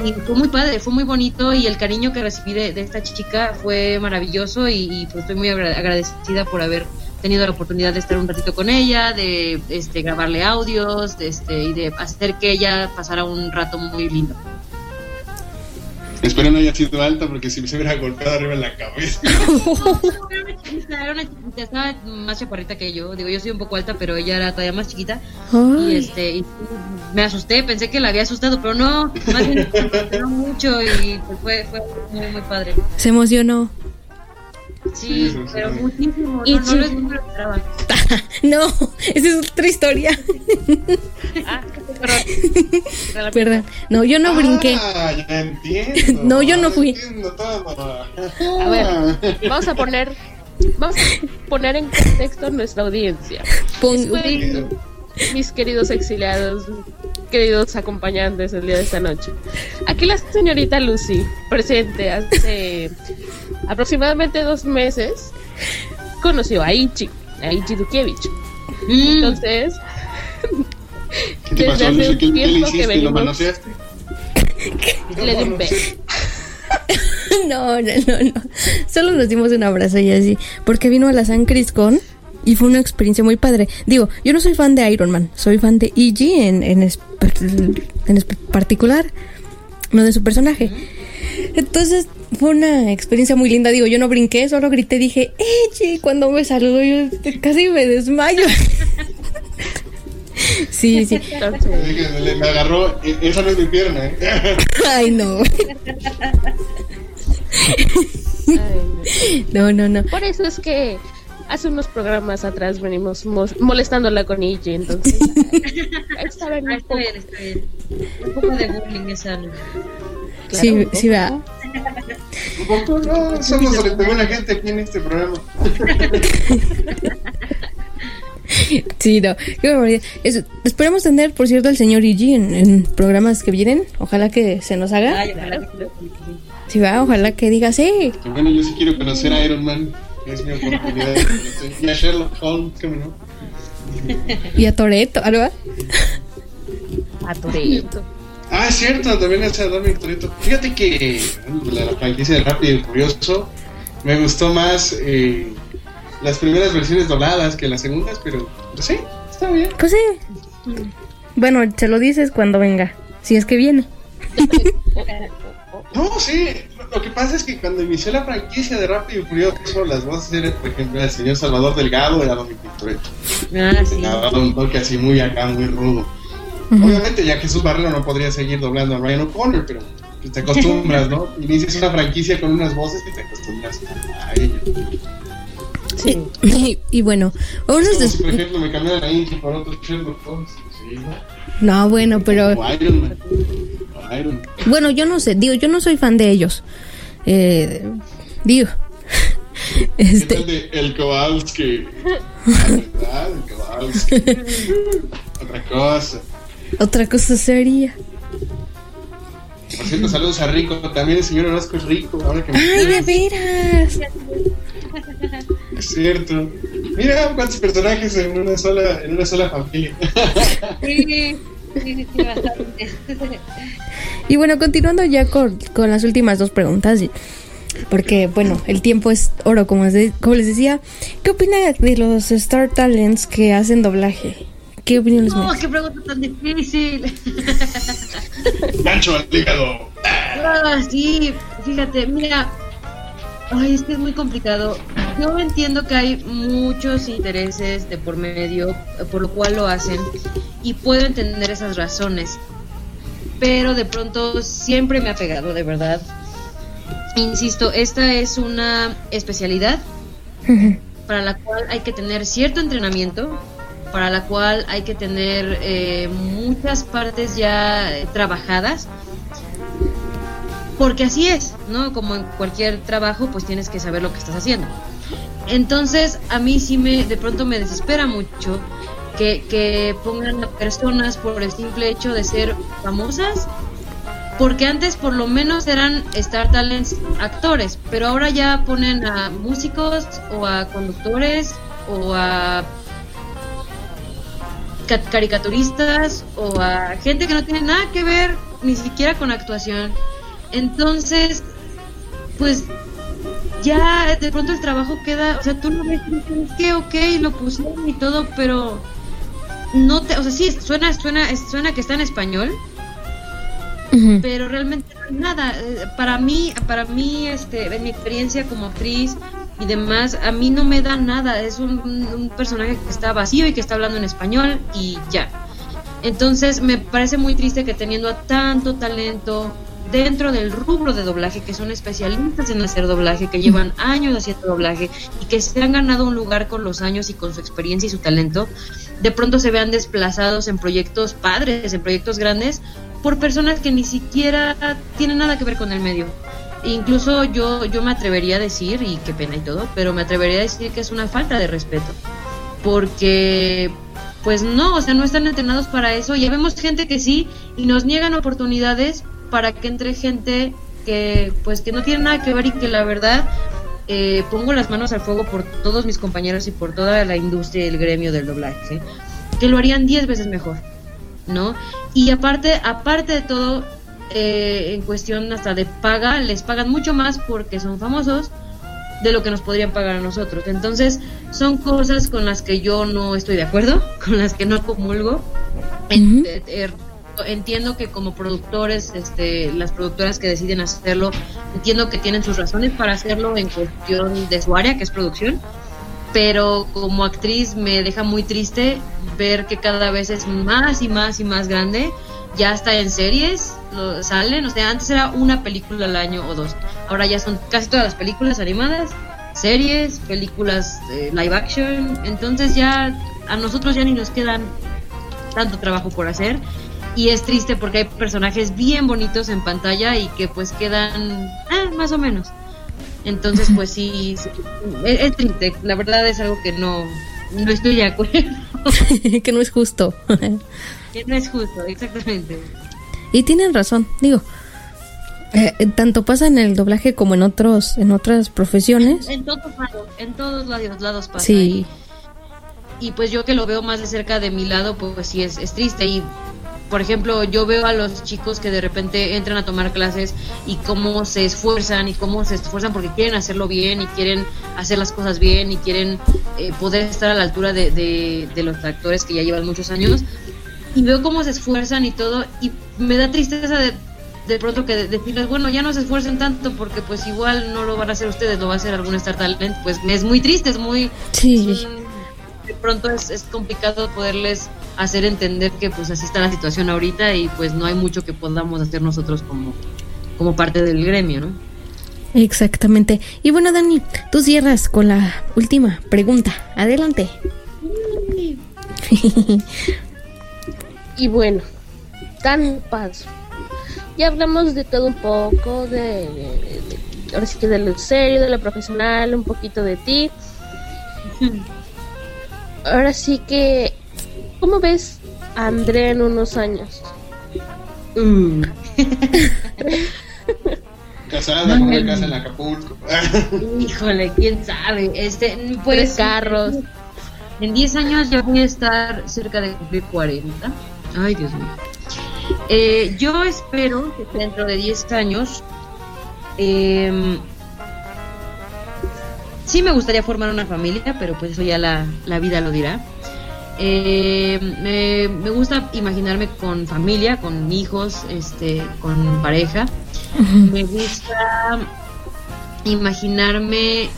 Y fue muy padre, fue muy bonito y el cariño que recibí de, de esta chica fue maravilloso y, pues estoy muy agra- agradecida por haber tenido la oportunidad de estar un ratito con ella, de este, grabarle audios de, este, y de hacer que ella pasara un rato muy lindo. Espero no haya sido alta porque si me se hubiera golpeado arriba en la cabeza. Era una chiquita, era una chiquita, estaba más chaparrita que yo. Digo, yo soy un poco alta, pero ella era todavía más chiquita. Y este, y me asusté, pensé que la había asustado, pero no, más bien me mucho y fue, fue muy, muy padre. Se emocionó. Sí, pero muchísimo, Y no, no, sí. lo- [LAUGHS] no esa es otra historia. Ah, Perdón. No, yo no brinqué. Ah, ya entiendo. No, yo no fui. todo. A ver, [LAUGHS] vamos a poner, vamos a poner en contexto nuestra audiencia. Pon- Después, mis queridos exiliados, queridos acompañantes el día de esta noche. Aquí la señorita Lucy, presente hace aproximadamente dos meses, conoció a Ichi, a Ichi Dukievich. Entonces, ¿Qué te pasó, desde hace ¿Qué, qué le tiempo que hiciste? ¿Lo venimos, manoseaste? [LAUGHS] le di un beso. [LAUGHS] No, no, no, no. Solo nos dimos un abrazo y así. Porque vino a la San Cris Con y fue una experiencia muy padre. Digo, yo no soy fan de Iron Man, soy fan de E.G. en, en, en particular, no de su personaje. Entonces fue una experiencia muy linda. Digo, yo no brinqué, solo grité, dije, E.G. Cuando me saludó, yo casi me desmayo. [LAUGHS] sí, sí. Me agarró. e- Esa no es mi pierna, ¿eh? [LAUGHS] Ay, no. No, no, no. Por eso es que hace unos programas atrás venimos mos- molestándola con Ichi, entonces [LAUGHS] está bien, está bien. Un poco de bullying es Sí, sí, vea. Un poco, no, somos sobre buena gente aquí en este programa. [LAUGHS] Sí, no. Qué barbaridad. Eso, esperemos tener, por cierto, al señor Igi en, en programas que vienen. Ojalá que se nos haga. Ay, ojalá Sí, va, ojalá que diga sí. Bueno, yo sí quiero conocer a Iron Man. Es mi oportunidad. Y a Sherlock Holmes, ¿cómo no? Y a Toreto, ¿algo? A Toreto. [LAUGHS] Ah, es cierto, también es Dominic Toretto. Fíjate que la, la franquicia de Rápido y Furioso me gustó más eh, las primeras versiones dobladas que las segundas, pero, pero sí, está bien. Pues sí. Bueno, se lo dices cuando venga. Si es que viene. No, sí, lo, lo que pasa es que cuando inició la franquicia de Rápido y Furioso, las voces eran, por ejemplo, el señor Salvador Delgado era Dominic Toretto. Ah, sí. Le daba un toque así muy acá, muy rudo. Obviamente ya Jesús Barrero no podría seguir doblando a Ryan O'Connor, pero pues, te acostumbras, ¿no? [LAUGHS] Inicias una franquicia con unas voces que te acostumbras a ello. Y, y bueno, si, por ejemplo, me cambiaran a Inge por otro Sherlock Holmes. Sí, ¿no? No, bueno, pero. O Iron Man. O Iron Man. Bueno, yo no sé. Digo, yo no soy fan de ellos. Eh, digo. [LAUGHS] ¿Qué Este. tal de El Kowalski? ¿Verdad? El Kowalski. [LAUGHS] Otra cosa. Otra cosa sería. Por cierto, saludos a Rico. También el señor Orozco es rico. Ahora que me- ¡Ay, de veras! Es cierto. Mira cuántos personajes en una sola, en una sola familia. [LAUGHS] Sí, sí, sí, bastante. Y bueno, continuando ya con, con las últimas dos preguntas, porque bueno, el tiempo es oro, como, les- como les decía. ¿Qué opina de los Star Talents que hacen doblaje? ¿Qué opinión les No, merece? qué pregunta tan difícil. [LAUGHS] Gancho al hígado. Ah, sí, fíjate, mira. Ay, es que es muy complicado. Yo entiendo que hay muchos intereses de por medio, por lo cual lo hacen, y puedo entender esas razones. Pero de pronto siempre me ha pegado, de verdad. Insisto, esta es una especialidad para la cual hay que tener cierto entrenamiento, para la cual hay que tener eh, muchas partes ya eh, trabajadas, porque así es, ¿no? Como en cualquier trabajo, pues tienes que saber lo que estás haciendo. Entonces, a mí sí me, de pronto me desespera mucho que, que pongan a personas por el simple hecho de ser famosas porque antes por lo menos eran Star Talents actores, pero ahora ya ponen a músicos o a conductores o a caricaturistas o a gente que no tiene nada que ver ni siquiera con actuación. Entonces, pues ya de pronto el trabajo queda, o sea, tú lo ves que ok, lo pusieron y todo, pero no te, o sea, sí, suena, suena, suena que está en español, pero realmente no hay nada. Eh, Para mí, para mí, este, en mi experiencia como actriz y demás, a mí no me da nada. Es un, un personaje que está vacío y que está hablando en español y ya. Entonces me parece muy triste que teniendo a tanto talento dentro del rubro de doblaje, que son especialistas en hacer doblaje, que llevan años haciendo doblaje y que se han ganado un lugar con los años y con su experiencia y su talento, de pronto se vean desplazados en proyectos padres, en proyectos grandes, por personas que ni siquiera tienen nada que ver con el medio. Incluso yo, yo me atrevería a decir, y qué pena y todo, pero me atrevería a decir que es una falta de respeto. Porque, pues no, o sea, no están entrenados para eso. Ya vemos gente que sí, y nos niegan oportunidades para que entre gente que, pues, que no tiene nada que ver y que la verdad eh, pongo las manos al fuego por todos mis compañeros y por toda la industria y el gremio del doblaje, que lo harían 10 veces mejor, ¿no? Y aparte, aparte de todo, eh, en cuestión hasta de paga, les pagan mucho más porque son famosos de lo que nos podrían pagar a nosotros. Entonces, son cosas con las que yo no estoy de acuerdo, [LAUGHS] con las que no comulgo. En- eh, eh, entiendo que como productores, este, las productoras que deciden hacerlo, entiendo que tienen sus razones para hacerlo en cuestión de su área, que es producción, pero como actriz me deja muy triste ver que cada vez es más y más y más grande. Ya está en series, lo- salen, o sea, antes era una película al año o dos. Ahora ya son casi todas las películas animadas, series, películas eh, live action. Entonces ya a nosotros ya ni nos quedan tanto trabajo por hacer. Y es triste porque hay personajes bien bonitos en pantalla y que pues quedan ah, más o menos. Entonces, [LAUGHS] pues sí, sí, es, es triste. La verdad es algo que no, no estoy de acuerdo. [LAUGHS] que no es justo. que no es justo, exactamente. Y tienen razón, digo. eh, tanto pasa en el doblaje como en otros en otras profesiones. En todos lados, en todos lados, lados pasa. Sí. Y, y, pues yo que lo veo más de cerca de mi lado, pues, pues sí es, es triste. Y por ejemplo, yo veo a los chicos que de repente entran a tomar clases y cómo se esfuerzan y cómo se esfuerzan porque quieren hacerlo bien y quieren hacer las cosas bien y quieren eh, poder estar a la altura de, de, de los actores que ya llevan muchos años. Y veo cómo se esfuerzan y todo y me da tristeza de, de pronto que decirles, bueno, ya no se esfuercen tanto porque pues igual no lo van a hacer ustedes, lo va a hacer algún Star Talent, pues es muy triste, es muy... Sí. es un- de pronto es, es complicado poderles hacer entender que pues así está la situación ahorita y pues no hay mucho que podamos hacer nosotros como, como parte del gremio, ¿no? Exactamente. Y bueno, Dani, tú cierras con la última pregunta. Adelante. [LAUGHS] Y bueno, paso. Ya hablamos de todo un poco, de, de- de- ahora sí que de lo serio, de lo profesional, un poquito de ti. Ahora sí que, ¿cómo ves a Andrea en unos años? Mm. [LAUGHS] Casada con una casa en Acapulco. [LAUGHS] Híjole, quién sabe. Este, pues, Tres carros. En 10 años ya voy a estar cerca de cumplir 40. Ay, Dios mío. Eh, yo espero que dentro de 10 años. eh, sí me gustaría formar una familia, pero pues eso ya la, la vida lo dirá. Eh, me, me gusta imaginarme con familia, con hijos, este, con pareja. Me gusta imaginarme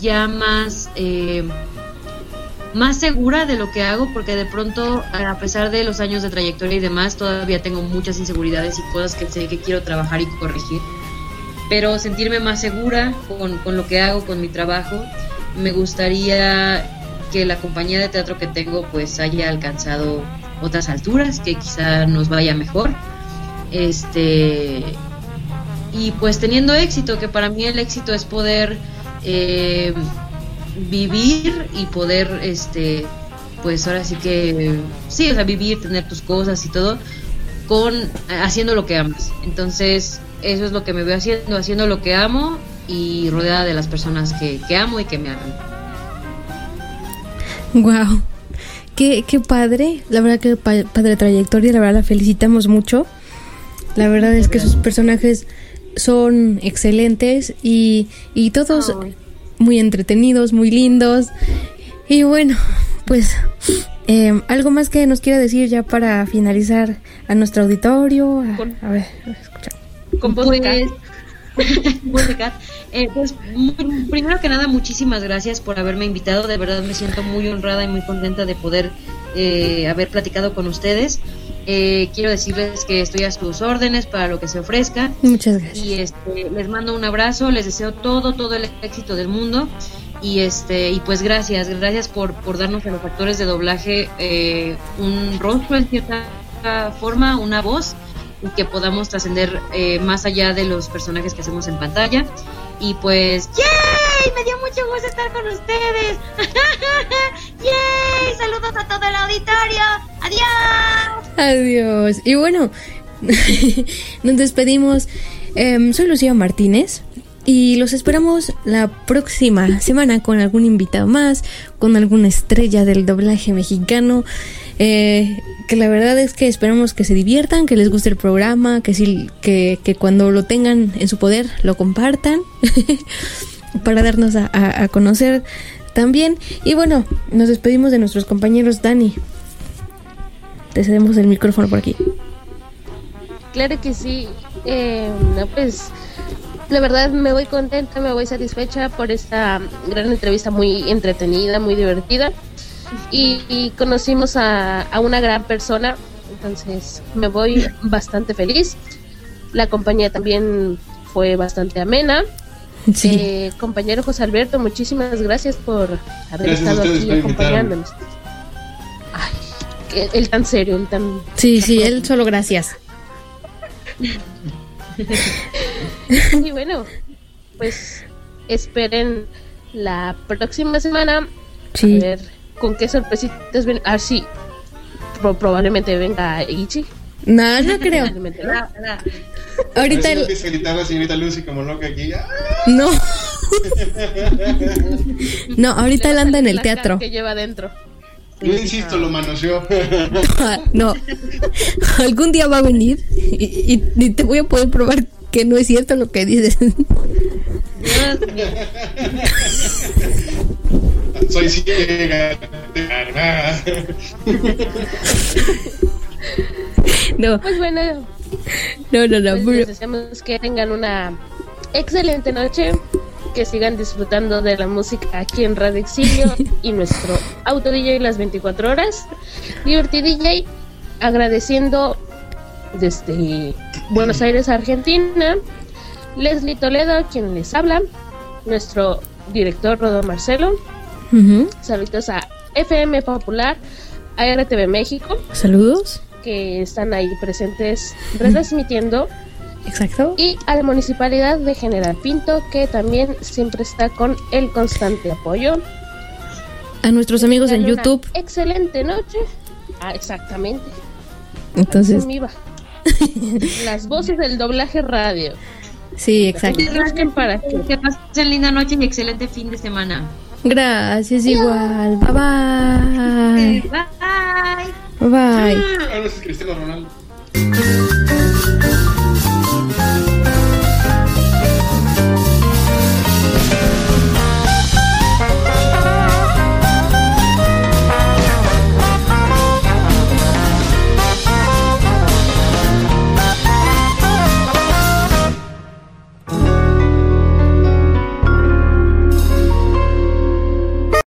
ya más eh, más segura de lo que hago porque de pronto a pesar de los años de trayectoria y demás todavía tengo muchas inseguridades y cosas que sé que quiero trabajar y corregir. Pero sentirme más segura con, con lo que hago con mi trabajo me gustaría que la compañía de teatro que tengo pues haya alcanzado otras alturas que quizá nos vaya mejor. Este y pues teniendo éxito, que para mí el éxito es poder eh, vivir y poder, este, pues ahora sí que, sí, o sea, vivir, tener tus cosas y todo, con haciendo lo que amas. Entonces, eso es lo que me veo haciendo, haciendo lo que amo y rodeada de las personas que, que amo y que me aman. Wow. Qué, qué padre. La verdad que pa- padre trayectoria. La verdad la felicitamos mucho. La verdad es que sus personajes son excelentes y, y todos muy entretenidos, muy lindos. Y bueno, pues eh, algo más que nos quiera decir ya para finalizar a nuestro auditorio. A, a ver, escucha. Con voz de [LAUGHS] cat. Eh, pues primero que nada, muchísimas gracias por haberme invitado. De verdad me siento muy honrada y muy contenta de poder eh, haber platicado con ustedes. Eh, quiero decirles que estoy a sus órdenes para lo que se ofrezca. Muchas gracias. Y este, les mando un abrazo, les deseo todo, todo el éxito del mundo. Y este, y pues gracias, gracias por, por darnos a los actores de doblaje eh, un rostro en cierta forma, una voz, y que podamos trascender eh, más allá de los personajes que hacemos en pantalla. Y pues, ¡yay! Me dio mucho gusto estar con ustedes. [LAUGHS] ¡Yay! Saludos a todo el auditorio. Adiós. Adiós. Y bueno, [LAUGHS] nos despedimos. Em, soy Lucía Martínez y los esperamos la próxima semana con algún invitado más, con alguna estrella del doblaje mexicano. Eh, que la verdad es que esperamos que se diviertan, que les guste el programa, que, sí, que, que cuando lo tengan en su poder lo compartan [LAUGHS] para darnos a, a- conocer también. Y bueno, nos despedimos de nuestros compañeros Dani. Te cedemos el micrófono por aquí. Claro que sí. Eh, pues la verdad me voy contenta, me voy satisfecha por esta gran entrevista muy entretenida, muy divertida. Y, y conocimos a, a una gran persona, entonces me voy bastante feliz. La compañía también fue bastante amena. Sí. Eh, compañero José Alberto, muchísimas gracias por haber Gracias estado aquí acompañándonos. Ay, que- el tan serio, el tan Sí, sí, él solo gracias. Y bueno, pues esperen la próxima semana Sí. a ver con qué sorpresitas ven. Ah, sí, pro- probablemente venga Ichi. No, no creo. Probablemente no. Ahorita el- empieza a gritar la señorita Lucy como loca aquí. ¡Ah! No. [LAUGHS] No, ahorita él anda en el teatro. que lleva adentro. Yo insisto, lo manoseó. [LAUGHS] No. Algún día va a venir y, y- y te voy a poder probar que no es cierto lo que dices. Soy ciega. No, Pues bueno, [LAUGHS] no, no, no. pues pero- les deseamos que tengan una excelente noche, que sigan disfrutando de la música aquí en Radio Exilio y [LAUGHS] nuestro auto DJ las 24 horas. Liberty DJ, agradeciendo desde Buenos [CLEARS THROAT] Aires, Argentina, Leslie Toledo, quien les habla, nuestro director Rodo Marcelo, saludos a FM Popular, a RTV México, Saludos. Que están ahí presentes retransmitiendo. Exacto. Y a la Municipalidad de General Pinto, que también siempre está con el constante apoyo. A nuestros amigos en YouTube. Excelente noche. Ah, exactamente. Entonces, iba. [LAUGHS] Las voces del doblaje radio. Sí, exacto. Para que Que pasen linda noche y excelente fin de semana. Gracias, igual. Bye bye. Bye. Bye. Ahora es Cristiano Ronaldo.